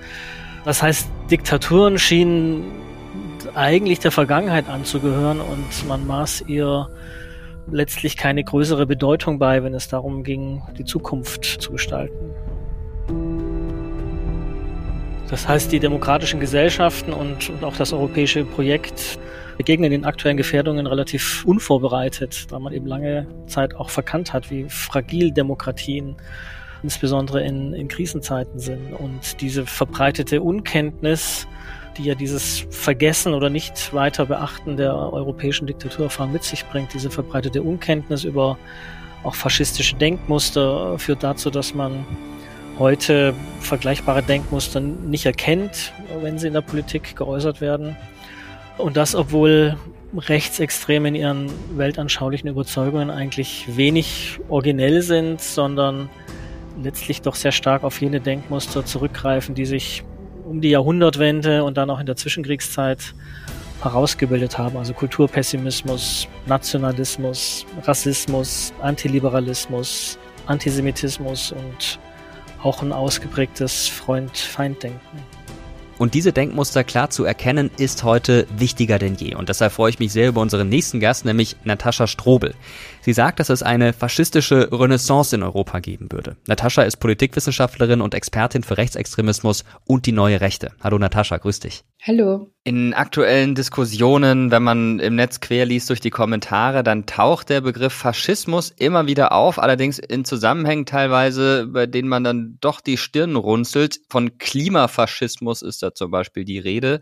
Speaker 16: Das heißt, Diktaturen schienen eigentlich der Vergangenheit anzugehören und man maß ihr letztlich keine größere Bedeutung bei, wenn es darum ging, die Zukunft zu gestalten. Das heißt, die demokratischen Gesellschaften und, und auch das europäische Projekt begegnen den aktuellen Gefährdungen relativ unvorbereitet, da man eben lange Zeit auch verkannt hat, wie fragil Demokratien insbesondere in, in Krisenzeiten sind. Und diese verbreitete Unkenntnis, die ja dieses Vergessen oder nicht weiter beachten der europäischen Diktaturerfahrung mit sich bringt, diese verbreitete Unkenntnis über auch faschistische Denkmuster führt dazu, dass man heute vergleichbare Denkmuster nicht erkennt, wenn sie in der Politik geäußert werden. Und das, obwohl Rechtsextreme in ihren weltanschaulichen Überzeugungen eigentlich wenig originell sind, sondern letztlich doch sehr stark auf jene Denkmuster zurückgreifen, die sich um die Jahrhundertwende und dann auch in der Zwischenkriegszeit herausgebildet haben. Also Kulturpessimismus, Nationalismus, Rassismus, Antiliberalismus, Antisemitismus und auch ein ausgeprägtes Freund-Feind-Denken.
Speaker 7: Und diese Denkmuster klar zu erkennen, ist heute wichtiger denn je. Und deshalb freue ich mich sehr über unseren nächsten Gast, nämlich Natascha Strobel. Sie sagt, dass es eine faschistische Renaissance in Europa geben würde. Natascha ist Politikwissenschaftlerin und Expertin für Rechtsextremismus und die neue Rechte. Hallo Natascha, grüß dich.
Speaker 17: Hallo.
Speaker 7: In aktuellen Diskussionen, wenn man im Netz querliest durch die Kommentare, dann taucht der Begriff Faschismus immer wieder auf, allerdings in Zusammenhängen teilweise, bei denen man dann doch die Stirn runzelt. Von Klimafaschismus ist da zum Beispiel die Rede.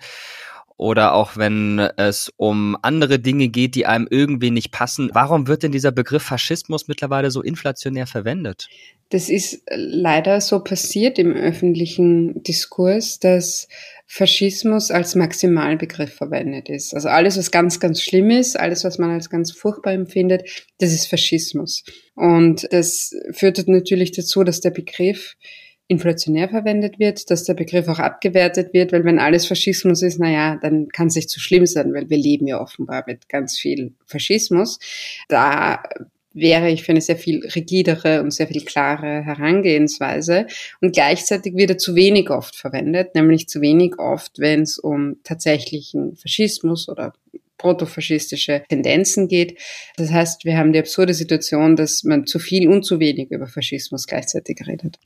Speaker 7: Oder auch wenn es um andere Dinge geht, die einem irgendwie nicht passen. Warum wird denn dieser Begriff Faschismus mittlerweile so inflationär verwendet?
Speaker 17: Das ist leider so passiert im öffentlichen Diskurs, dass Faschismus als Maximalbegriff verwendet ist. Also alles, was ganz, ganz schlimm ist, alles, was man als ganz furchtbar empfindet, das ist Faschismus. Und das führt natürlich dazu, dass der Begriff inflationär verwendet wird, dass der Begriff auch abgewertet wird, weil wenn alles Faschismus ist, naja, dann kann es nicht so schlimm sein, weil wir leben ja offenbar mit ganz viel Faschismus. Da wäre ich für eine sehr viel rigidere und sehr viel klare Herangehensweise. Und gleichzeitig wird er zu wenig oft verwendet, nämlich zu wenig oft, wenn es um tatsächlichen Faschismus oder protofaschistische Tendenzen geht. Das heißt, wir haben die absurde Situation, dass man zu viel und zu wenig über Faschismus gleichzeitig redet.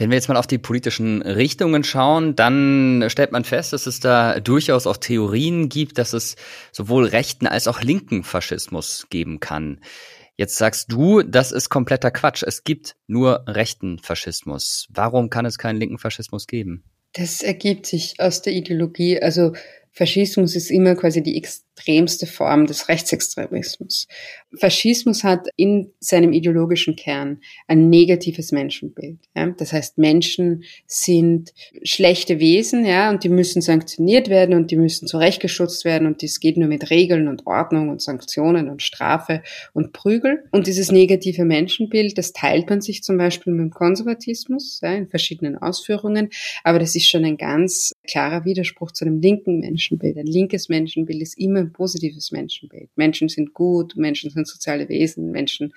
Speaker 18: Wenn wir jetzt mal auf die politischen Richtungen schauen, dann stellt man fest, dass es da durchaus auch Theorien gibt, dass es sowohl rechten als auch linken Faschismus geben kann. Jetzt sagst du, das ist kompletter Quatsch. Es gibt nur rechten Faschismus. Warum kann es keinen linken Faschismus geben?
Speaker 17: Das ergibt sich aus der Ideologie. Also Faschismus ist immer quasi die extremste Form des Rechtsextremismus. Faschismus hat in seinem ideologischen Kern ein negatives Menschenbild. Ja? Das heißt, Menschen sind schlechte Wesen, ja, und die müssen sanktioniert werden und die müssen zurechtgeschützt werden und dies geht nur mit Regeln und Ordnung und Sanktionen und Strafe und Prügel. Und dieses negative Menschenbild, das teilt man sich zum Beispiel mit dem Konservatismus, ja, in verschiedenen Ausführungen, aber das ist schon ein ganz klarer Widerspruch zu einem linken Menschenbild. Ein linkes Menschenbild ist immer ein positives Menschenbild. Menschen sind gut, Menschen sind soziale Wesen, Menschen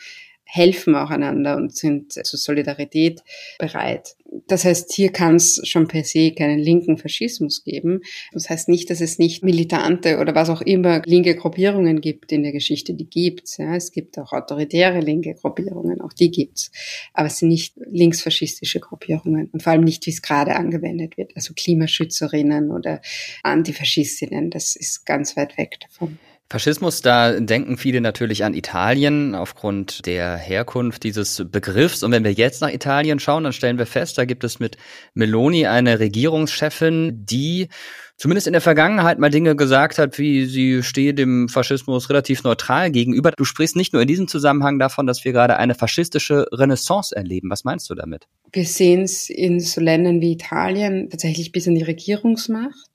Speaker 17: helfen auch einander und sind zur Solidarität bereit. Das heißt, hier kann es schon per se keinen linken Faschismus geben. Das heißt nicht, dass es nicht militante oder was auch immer linke Gruppierungen gibt in der Geschichte, die gibt's. Ja, es gibt auch autoritäre linke Gruppierungen, auch die gibt's. Aber es sind nicht linksfaschistische Gruppierungen und vor allem nicht, wie es gerade angewendet wird. Also Klimaschützerinnen oder Antifaschistinnen, das ist ganz weit weg davon.
Speaker 18: Faschismus, da denken viele natürlich an Italien aufgrund der Herkunft dieses Begriffs. Und wenn wir jetzt nach Italien schauen, dann stellen wir fest, da gibt es mit Meloni eine Regierungschefin, die zumindest in der Vergangenheit mal Dinge gesagt hat, wie sie stehe dem Faschismus relativ neutral gegenüber. Du sprichst nicht nur in diesem Zusammenhang davon, dass wir gerade eine faschistische Renaissance erleben. Was meinst du damit?
Speaker 17: Wir sehen es in so Ländern wie Italien tatsächlich bis in die Regierungsmacht.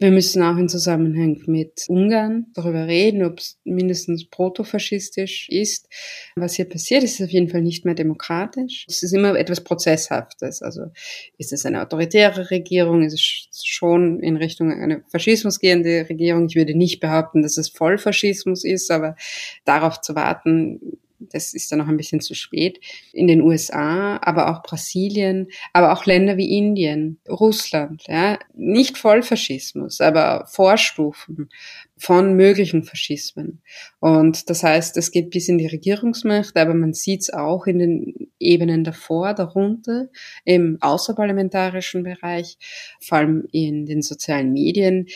Speaker 17: Wir müssen auch im Zusammenhang mit Ungarn darüber reden, ob es mindestens protofaschistisch ist. Was hier passiert, ist auf jeden Fall nicht mehr demokratisch. Es ist immer etwas Prozesshaftes. Also ist es eine autoritäre Regierung? Ist es schon in Richtung eine Faschismus gehende Regierung? Ich würde nicht behaupten, dass es Vollfaschismus ist, aber darauf zu warten, das ist dann noch ein bisschen zu spät, in den USA, aber auch Brasilien, aber auch Länder wie Indien, Russland, ja, nicht Vollfaschismus, aber Vorstufen von möglichen Faschismen. Und das heißt, es geht bis in die Regierungsmacht, aber man sieht es auch in den Ebenen davor, darunter, im außerparlamentarischen Bereich, vor allem in den sozialen Medien,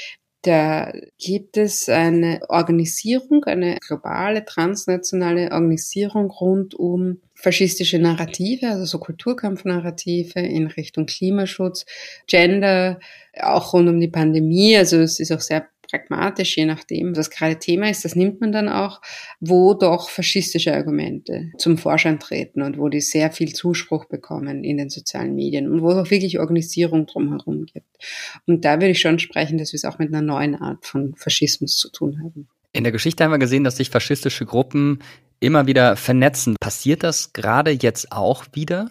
Speaker 17: da gibt es eine Organisierung, eine globale, transnationale Organisierung rund um faschistische Narrative, also so Kulturkampfnarrative in Richtung Klimaschutz, Gender, auch rund um die Pandemie. Also es ist auch sehr pragmatisch, je nachdem, was gerade Thema ist, das nimmt man dann auch, wo doch faschistische Argumente zum Vorschein treten und wo die sehr viel Zuspruch bekommen in den sozialen Medien und wo es auch wirklich Organisierung drumherum gibt. Und da würde ich schon sprechen, dass wir es auch mit einer neuen Art von Faschismus zu tun haben.
Speaker 18: In der Geschichte haben wir gesehen, dass sich faschistische Gruppen immer wieder vernetzen. Passiert das gerade jetzt auch wieder?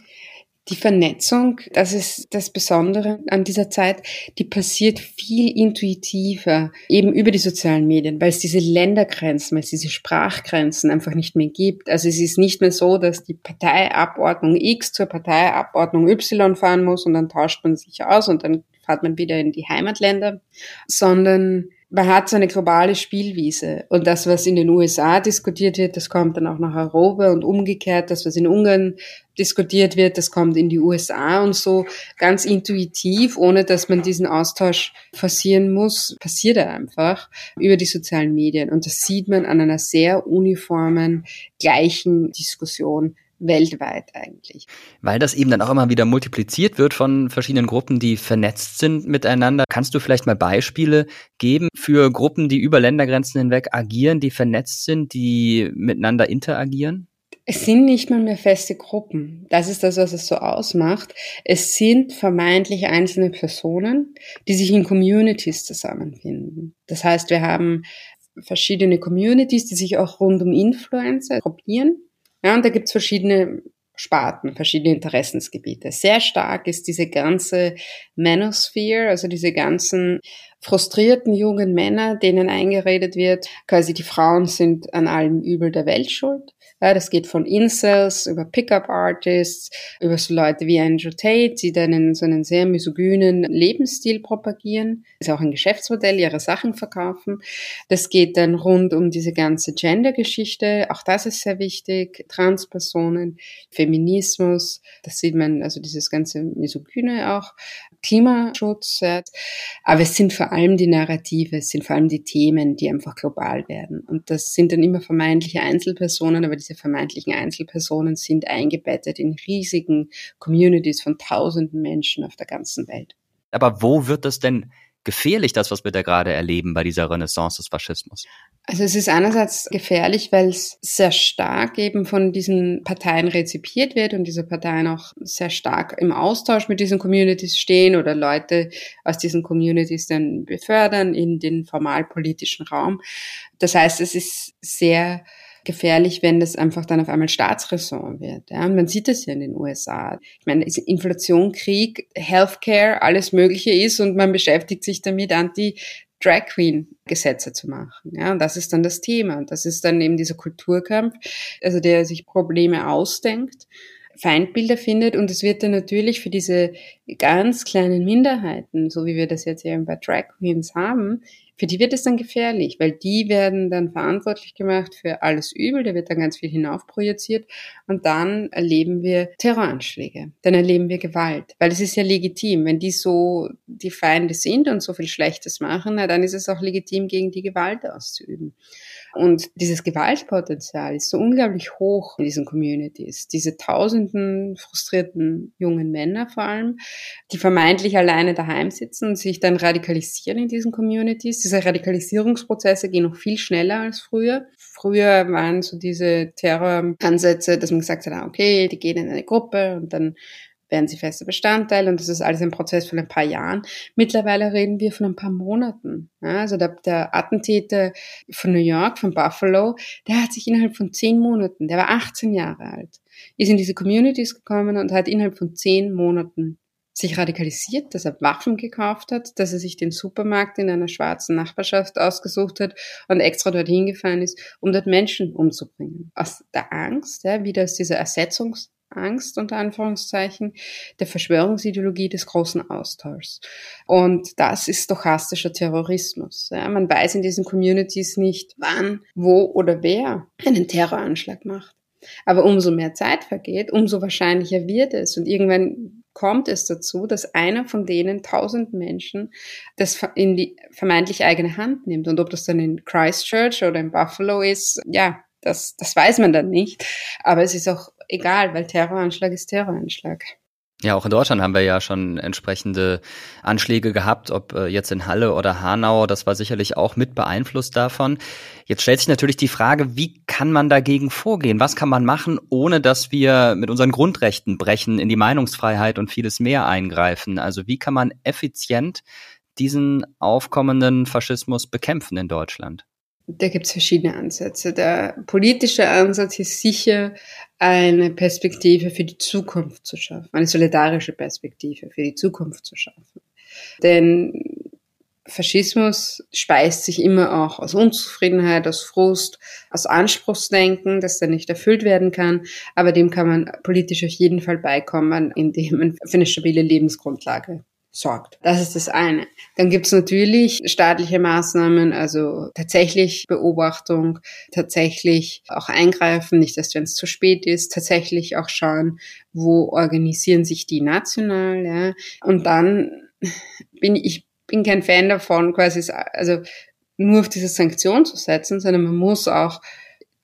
Speaker 17: Die Vernetzung, das ist das Besondere an dieser Zeit, die passiert viel intuitiver, eben über die sozialen Medien, weil es diese Ländergrenzen, weil es diese Sprachgrenzen einfach nicht mehr gibt. Also es ist nicht mehr so, dass die Parteiabordnung X zur Parteiabordnung Y fahren muss und dann tauscht man sich aus und dann fährt man wieder in die Heimatländer, sondern man hat so eine globale Spielwiese. Und das, was in den USA diskutiert wird, das kommt dann auch nach Europa und umgekehrt, das, was in Ungarn diskutiert wird, das kommt in die USA und so ganz intuitiv, ohne dass man diesen Austausch forcieren muss, passiert er einfach über die sozialen Medien. Und das sieht man an einer sehr uniformen, gleichen Diskussion weltweit eigentlich.
Speaker 18: Weil das eben dann auch immer wieder multipliziert wird von verschiedenen Gruppen, die vernetzt sind miteinander. Kannst du vielleicht mal Beispiele geben für Gruppen, die über Ländergrenzen hinweg agieren, die vernetzt sind, die miteinander interagieren?
Speaker 17: Es sind nicht mal mehr feste Gruppen. Das ist das, was es so ausmacht. Es sind vermeintlich einzelne Personen, die sich in Communities zusammenfinden. Das heißt, wir haben verschiedene Communities, die sich auch rund um Influencer gruppieren ja, und da gibt's verschiedene Sparten, verschiedene Interessensgebiete. Sehr stark ist diese ganze Manosphere, also diese ganzen frustrierten jungen Männer, denen eingeredet wird, quasi die Frauen sind an allem Übel der Welt schuld. Ja, das geht von Incels über Pickup-Artists, über so Leute wie Andrew Tate, die dann so einen sehr misogynen Lebensstil propagieren. Ist auch ein Geschäftsmodell, ihre Sachen verkaufen. Das geht dann rund um diese ganze Gender-Geschichte. Auch das ist sehr wichtig. Transpersonen, Feminismus, das sieht man, also dieses ganze Misogyne auch. Klimaschutz. Aber es sind vor allem die Narrative, es sind vor allem die Themen, die einfach global werden. Und das sind dann immer vermeintliche Einzelpersonen, aber diese vermeintlichen Einzelpersonen sind eingebettet in riesigen Communities von tausenden Menschen auf der ganzen Welt.
Speaker 7: Aber wo wird das denn gefährlich, das, was wir da gerade erleben bei dieser Renaissance des Faschismus?
Speaker 17: Also es ist einerseits gefährlich, weil es sehr stark eben von diesen Parteien rezipiert wird und diese Parteien auch sehr stark im Austausch mit diesen Communities stehen oder Leute aus diesen Communities dann befördern in den formalpolitischen Raum. Das heißt, es ist sehr gefährlich, wenn das einfach dann auf einmal Staatsräson wird. Ja? Und man sieht das ja in den USA. Ich meine, Inflation, Krieg, Healthcare, alles Mögliche ist und man beschäftigt sich damit, anti Drag Queen Gesetze zu machen. Ja, und das ist dann das Thema. Und das ist dann eben dieser Kulturkampf, also der sich Probleme ausdenkt, Feindbilder findet und es wird dann natürlich für diese ganz kleinen Minderheiten, so wie wir das jetzt eben bei Drag Queens haben, für die wird es dann gefährlich, weil die werden dann verantwortlich gemacht für alles Übel, da wird dann ganz viel hinaufprojiziert und dann erleben wir Terroranschläge, dann erleben wir Gewalt, weil es ist ja legitim, wenn die so die Feinde sind und so viel Schlechtes machen, na, dann ist es auch legitim, gegen die Gewalt auszuüben. Und dieses Gewaltpotenzial ist so unglaublich hoch in diesen Communities. Diese tausenden frustrierten jungen Männer vor allem, die vermeintlich alleine daheim sitzen und sich dann radikalisieren in diesen Communities. Diese Radikalisierungsprozesse gehen noch viel schneller als früher. Früher waren so diese Terroransätze, dass man gesagt hat, ah, okay, die gehen in eine Gruppe und dann werden sie fester Bestandteil und das ist alles ein Prozess von ein paar Jahren. Mittlerweile reden wir von ein paar Monaten. Ja, also der, der Attentäter von New York, von Buffalo, der hat sich innerhalb von zehn Monaten, der war 18 Jahre alt, ist in diese Communities gekommen und hat innerhalb von zehn Monaten sich radikalisiert, dass er Waffen gekauft hat, dass er sich den Supermarkt in einer schwarzen Nachbarschaft ausgesucht hat und extra dorthin gefahren ist, um dort Menschen umzubringen. Aus der Angst, ja, wieder aus dieser Ersetzungs Angst unter Anführungszeichen der Verschwörungsideologie des großen Austauschs. Und das ist stochastischer Terrorismus. Ja, man weiß in diesen Communities nicht, wann, wo oder wer einen Terroranschlag macht. Aber umso mehr Zeit vergeht, umso wahrscheinlicher wird es. Und irgendwann kommt es dazu, dass einer von denen tausend Menschen das in die vermeintlich eigene Hand nimmt. Und ob das dann in Christchurch oder in Buffalo ist, ja, das, das weiß man dann nicht. Aber es ist auch egal, weil Terroranschlag ist Terroranschlag.
Speaker 7: Ja, auch in Deutschland haben wir ja schon entsprechende Anschläge gehabt, ob äh, jetzt in Halle oder Hanau, das war sicherlich auch mit beeinflusst davon. Jetzt stellt sich natürlich die Frage, wie kann man dagegen vorgehen? Was kann man machen, ohne dass wir mit unseren Grundrechten brechen, in die Meinungsfreiheit und vieles mehr eingreifen? Also wie kann man effizient diesen aufkommenden Faschismus bekämpfen in Deutschland?
Speaker 17: Da gibt es verschiedene Ansätze. Der politische Ansatz ist sicher, eine Perspektive für die Zukunft zu schaffen, eine solidarische Perspektive für die Zukunft zu schaffen. Denn Faschismus speist sich immer auch aus Unzufriedenheit, aus Frust, aus Anspruchsdenken, das dann nicht erfüllt werden kann, aber dem kann man politisch auf jeden Fall beikommen, indem man für eine stabile Lebensgrundlage sorgt. Das ist das eine. Dann gibt's natürlich staatliche Maßnahmen, also tatsächlich Beobachtung, tatsächlich auch eingreifen, nicht erst wenn es zu spät ist, tatsächlich auch schauen, wo organisieren sich die national, ja. Und dann bin ich bin kein Fan davon, quasi also nur auf diese Sanktion zu setzen, sondern man muss auch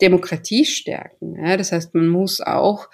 Speaker 17: Demokratie stärken. Ja? Das heißt, man muss auch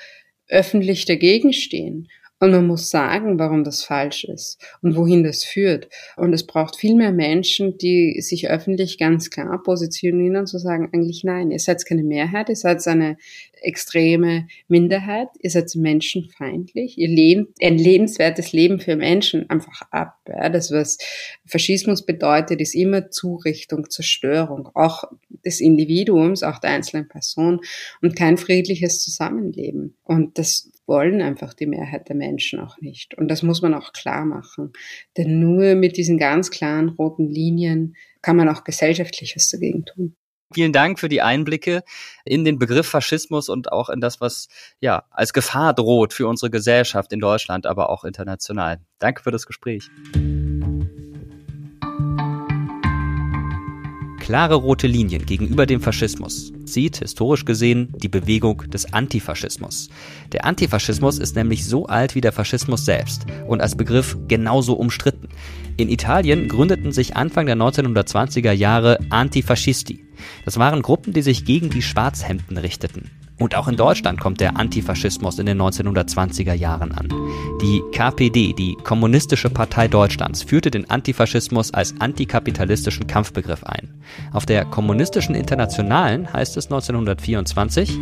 Speaker 17: öffentlich dagegen stehen. Und man muss sagen, warum das falsch ist und wohin das führt. Und es braucht viel mehr Menschen, die sich öffentlich ganz klar positionieren und zu sagen, eigentlich nein, ihr seid keine Mehrheit, ihr seid eine extreme Minderheit, ihr seid menschenfeindlich, ihr lehnt ein lebenswertes Leben für Menschen einfach ab. Ja, das, was Faschismus bedeutet, ist immer Zurichtung, Zerstörung, auch des Individuums, auch der einzelnen Person und kein friedliches Zusammenleben. Und das wollen einfach die Mehrheit der Menschen auch nicht. Und das muss man auch klar machen. Denn nur mit diesen ganz klaren roten Linien kann man auch gesellschaftliches dagegen tun.
Speaker 7: Vielen Dank für die Einblicke in den Begriff Faschismus und auch in das, was ja als Gefahr droht für unsere Gesellschaft in Deutschland, aber auch international. Danke für das Gespräch. Klare rote Linien gegenüber dem Faschismus zieht historisch gesehen die Bewegung des Antifaschismus. Der Antifaschismus ist nämlich so alt wie der Faschismus selbst und als Begriff genauso umstritten. In Italien gründeten sich Anfang der 1920er Jahre Antifascisti. Das waren Gruppen, die sich gegen die Schwarzhemden richteten. Und auch in Deutschland kommt der Antifaschismus in den 1920er Jahren an. Die KPD, die Kommunistische Partei Deutschlands, führte den Antifaschismus als antikapitalistischen Kampfbegriff ein. Auf der Kommunistischen Internationalen heißt es 1924,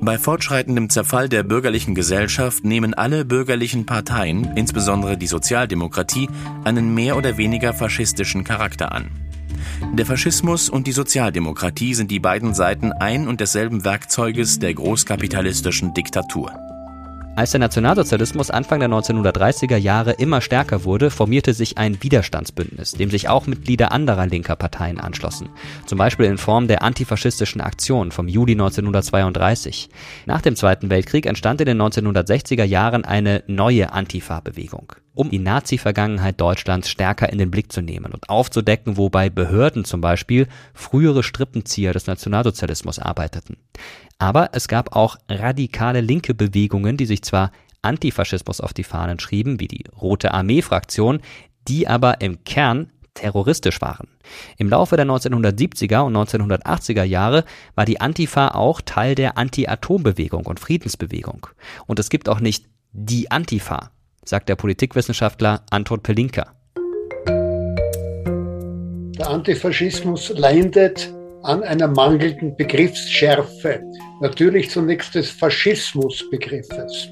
Speaker 11: bei fortschreitendem Zerfall der bürgerlichen Gesellschaft nehmen alle bürgerlichen Parteien, insbesondere die Sozialdemokratie, einen mehr oder weniger faschistischen Charakter an. Der Faschismus und die Sozialdemokratie sind die beiden Seiten ein und desselben Werkzeuges der großkapitalistischen Diktatur.
Speaker 7: Als der Nationalsozialismus Anfang der 1930er Jahre immer stärker wurde, formierte sich ein Widerstandsbündnis, dem sich auch Mitglieder anderer linker Parteien anschlossen. Zum Beispiel in Form der antifaschistischen Aktion vom Juli 1932. Nach dem Zweiten Weltkrieg entstand in den 1960er Jahren eine neue Antifa-Bewegung um die Nazi-Vergangenheit Deutschlands stärker in den Blick zu nehmen und aufzudecken, wo bei Behörden zum Beispiel frühere Strippenzieher des Nationalsozialismus arbeiteten. Aber es gab auch radikale linke Bewegungen, die sich zwar Antifaschismus auf die Fahnen schrieben, wie die Rote Armee-Fraktion, die aber im Kern terroristisch waren. Im Laufe der 1970er und 1980er Jahre war die Antifa auch Teil der Anti-Atom-Bewegung und Friedensbewegung. Und es gibt auch nicht die Antifa, sagt der Politikwissenschaftler Anton Pelinka.
Speaker 19: Der Antifaschismus leidet an einer mangelnden Begriffsschärfe. Natürlich zunächst des Faschismusbegriffes.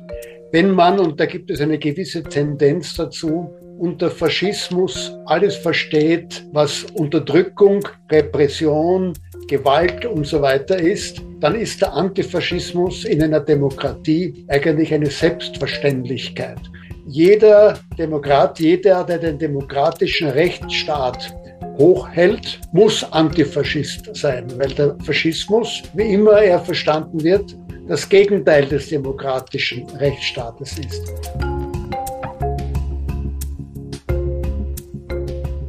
Speaker 19: Wenn man, und da gibt es eine gewisse Tendenz dazu, unter Faschismus alles versteht, was Unterdrückung, Repression, Gewalt und so weiter ist, dann ist der Antifaschismus in einer Demokratie eigentlich eine Selbstverständlichkeit jeder Demokrat, jeder, der den demokratischen Rechtsstaat hochhält, muss Antifaschist sein, weil der Faschismus, wie immer er verstanden wird, das Gegenteil des demokratischen Rechtsstaates ist.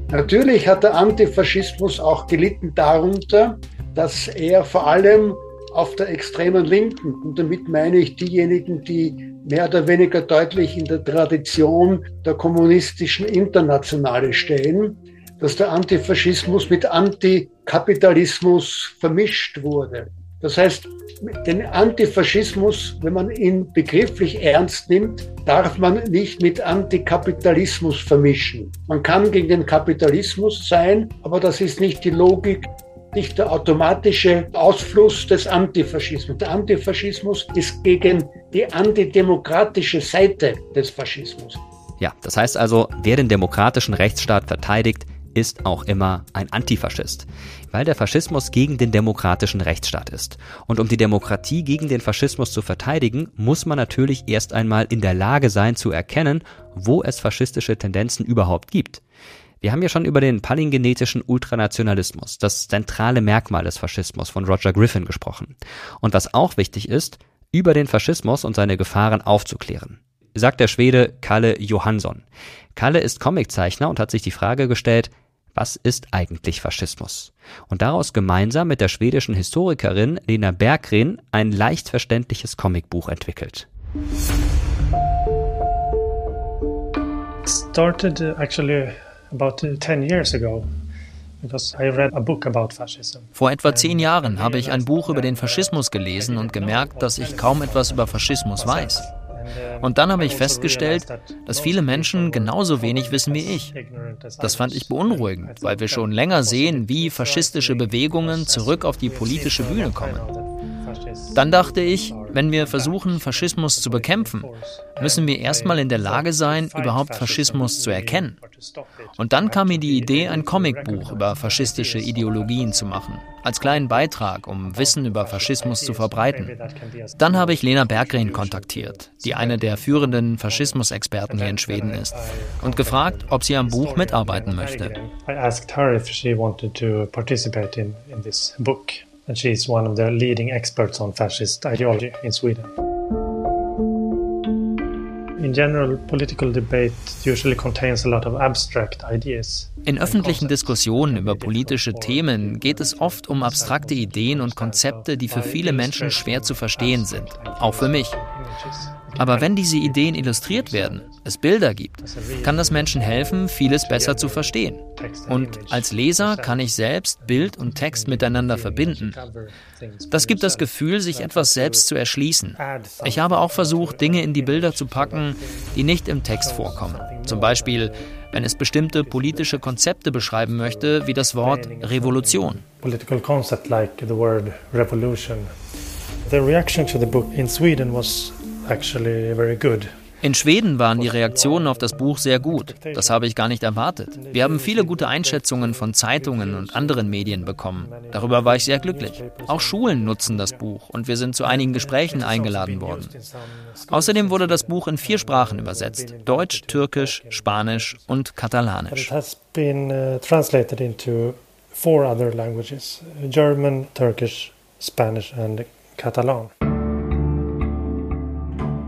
Speaker 19: Natürlich hat der Antifaschismus auch gelitten darunter, dass er vor allem auf der extremen Linken, und damit meine ich diejenigen, die mehr oder weniger deutlich in der Tradition der kommunistischen Internationale stehen, dass der Antifaschismus mit Antikapitalismus vermischt wurde. Das heißt, den Antifaschismus, wenn man ihn begrifflich ernst nimmt, darf man nicht mit Antikapitalismus vermischen. Man kann gegen den Kapitalismus sein, aber das ist nicht die Logik nicht der automatische Ausfluss des Antifaschismus. Der Antifaschismus ist gegen die antidemokratische Seite des Faschismus.
Speaker 7: Ja, das heißt also, wer den demokratischen Rechtsstaat verteidigt, ist auch immer ein Antifaschist, weil der Faschismus gegen den demokratischen Rechtsstaat ist. Und um die Demokratie gegen den Faschismus zu verteidigen, muss man natürlich erst einmal in der Lage sein zu erkennen, wo es faschistische Tendenzen überhaupt gibt. Wir haben ja schon über den palingenetischen Ultranationalismus, das zentrale Merkmal des Faschismus von Roger Griffin gesprochen. Und was auch wichtig ist, über den Faschismus und seine Gefahren aufzuklären. Sagt der Schwede Kalle Johansson. Kalle ist Comiczeichner und hat sich die Frage gestellt, was ist eigentlich Faschismus? Und daraus gemeinsam mit der schwedischen Historikerin Lena Berggren ein leicht verständliches Comicbuch entwickelt.
Speaker 20: Started actually about 10 years ago.
Speaker 8: Vor etwa zehn Jahren habe ich ein Buch über den Faschismus gelesen und gemerkt, dass ich kaum etwas über Faschismus weiß. Und dann habe ich festgestellt, dass viele Menschen genauso wenig wissen wie ich. Das fand ich beunruhigend, weil wir schon länger sehen, wie faschistische Bewegungen zurück auf die politische Bühne kommen.
Speaker 7: Dann dachte ich, wenn wir versuchen, Faschismus zu bekämpfen, müssen wir erstmal in der Lage sein, überhaupt Faschismus zu erkennen. Und dann kam mir die Idee, ein Comicbuch über faschistische Ideologien zu machen, als kleinen Beitrag, um Wissen über Faschismus zu verbreiten. Dann habe ich Lena Berggren kontaktiert, die eine der führenden Faschismusexperten hier in Schweden ist, und gefragt, ob sie am Buch mitarbeiten möchte. I asked her if she wanted to participate in, in this book. And she is one of the leading experts on fascist ideology in Sweden. In general, political debate usually contains a lot of abstract ideas. In öffentlichen Diskussionen über politische Themen geht es oft um abstrakte Ideen und Konzepte, die für viele Menschen schwer zu verstehen sind, auch für mich. Aber wenn diese Ideen illustriert werden, es Bilder gibt, kann das Menschen helfen, vieles besser zu verstehen. Und als Leser kann ich selbst Bild und Text miteinander verbinden. Das gibt das Gefühl, sich etwas selbst zu erschließen. Ich habe auch versucht, Dinge in die Bilder zu packen, die nicht im Text vorkommen. Zum Beispiel, wenn es bestimmte politische Konzepte beschreiben möchte, wie das Wort Revolution. The reaction to the book in Sweden was actually very good. In Schweden waren die Reaktionen auf das Buch sehr gut. Das habe ich gar nicht erwartet. Wir haben viele gute Einschätzungen von Zeitungen und anderen Medien bekommen. Darüber war ich sehr glücklich. Auch Schulen nutzen das Buch und wir sind zu einigen Gesprächen eingeladen worden. Außerdem wurde das Buch in vier Sprachen übersetzt: Deutsch, Türkisch, Spanisch und Katalanisch. Uh, four other languages: German, Turkish, Spanish and Catalan.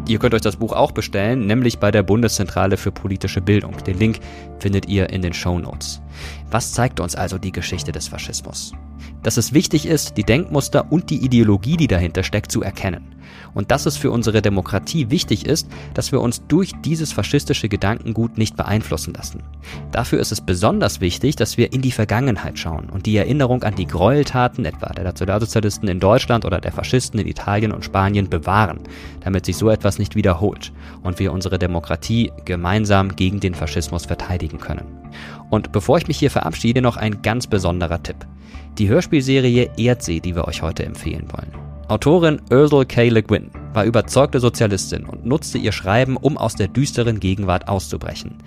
Speaker 7: Ihr könnt euch das Buch auch bestellen, nämlich bei der Bundeszentrale für politische Bildung. Den Link findet ihr in den Show Notes. Was zeigt uns also die Geschichte des Faschismus? Dass es wichtig ist, die Denkmuster und die Ideologie, die dahinter steckt, zu erkennen und dass es für unsere Demokratie wichtig ist, dass wir uns durch dieses faschistische Gedankengut nicht beeinflussen lassen. Dafür ist es besonders wichtig, dass wir in die Vergangenheit schauen und die Erinnerung an die Gräueltaten etwa der Nationalsozialisten in Deutschland oder der Faschisten in Italien und Spanien bewahren, damit sich so etwas nicht wiederholt und wir unsere Demokratie gemeinsam gegen den Faschismus verteidigen können. Und bevor ich mich hier verabschiede, noch ein ganz besonderer Tipp. Die Hörspielserie Erdsee, die wir euch heute empfehlen wollen. Autorin Ursula K. Le Guin war überzeugte Sozialistin und nutzte ihr Schreiben, um aus der düsteren Gegenwart auszubrechen.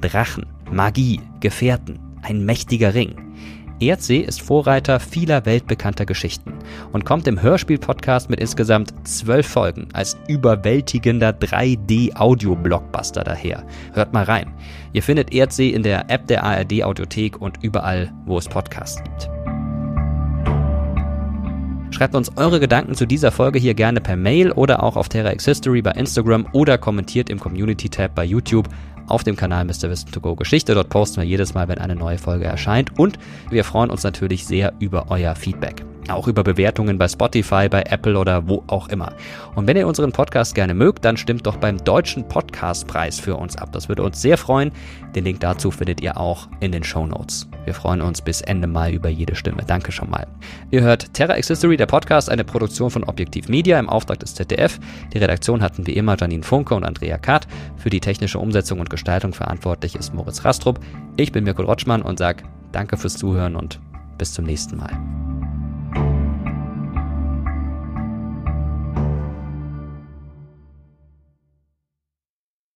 Speaker 7: Drachen, Magie, Gefährten, ein mächtiger Ring. Erdsee ist Vorreiter vieler weltbekannter Geschichten und kommt im Hörspiel-Podcast mit insgesamt zwölf Folgen als überwältigender 3D-Audio-Blockbuster daher. Hört mal rein. Ihr findet Erdsee in der App der ARD-Audiothek und überall, wo es Podcasts gibt. Schreibt uns eure Gedanken zu dieser Folge hier gerne per Mail oder auch auf TerraX History bei Instagram oder kommentiert im Community-Tab bei YouTube auf dem Kanal Mr. Wissen to Go Geschichte. Dort posten wir jedes Mal, wenn eine neue Folge erscheint. Und wir freuen uns natürlich sehr über euer Feedback. Auch über Bewertungen bei Spotify, bei Apple oder wo auch immer. Und wenn ihr unseren Podcast gerne mögt, dann stimmt doch beim Deutschen Podcastpreis für uns ab. Das würde uns sehr freuen. Den Link dazu findet ihr auch in den Show Notes. Wir freuen uns bis Ende Mai über jede Stimme. Danke schon mal. Ihr hört Terra History, der Podcast, eine Produktion von Objektiv Media im Auftrag des ZDF. Die Redaktion hatten wie immer Janine Funke und Andrea Kart. Für die technische Umsetzung und Gestaltung verantwortlich ist Moritz Rastrup. Ich bin Mirko Rotschmann und sage Danke fürs Zuhören und bis zum nächsten Mal.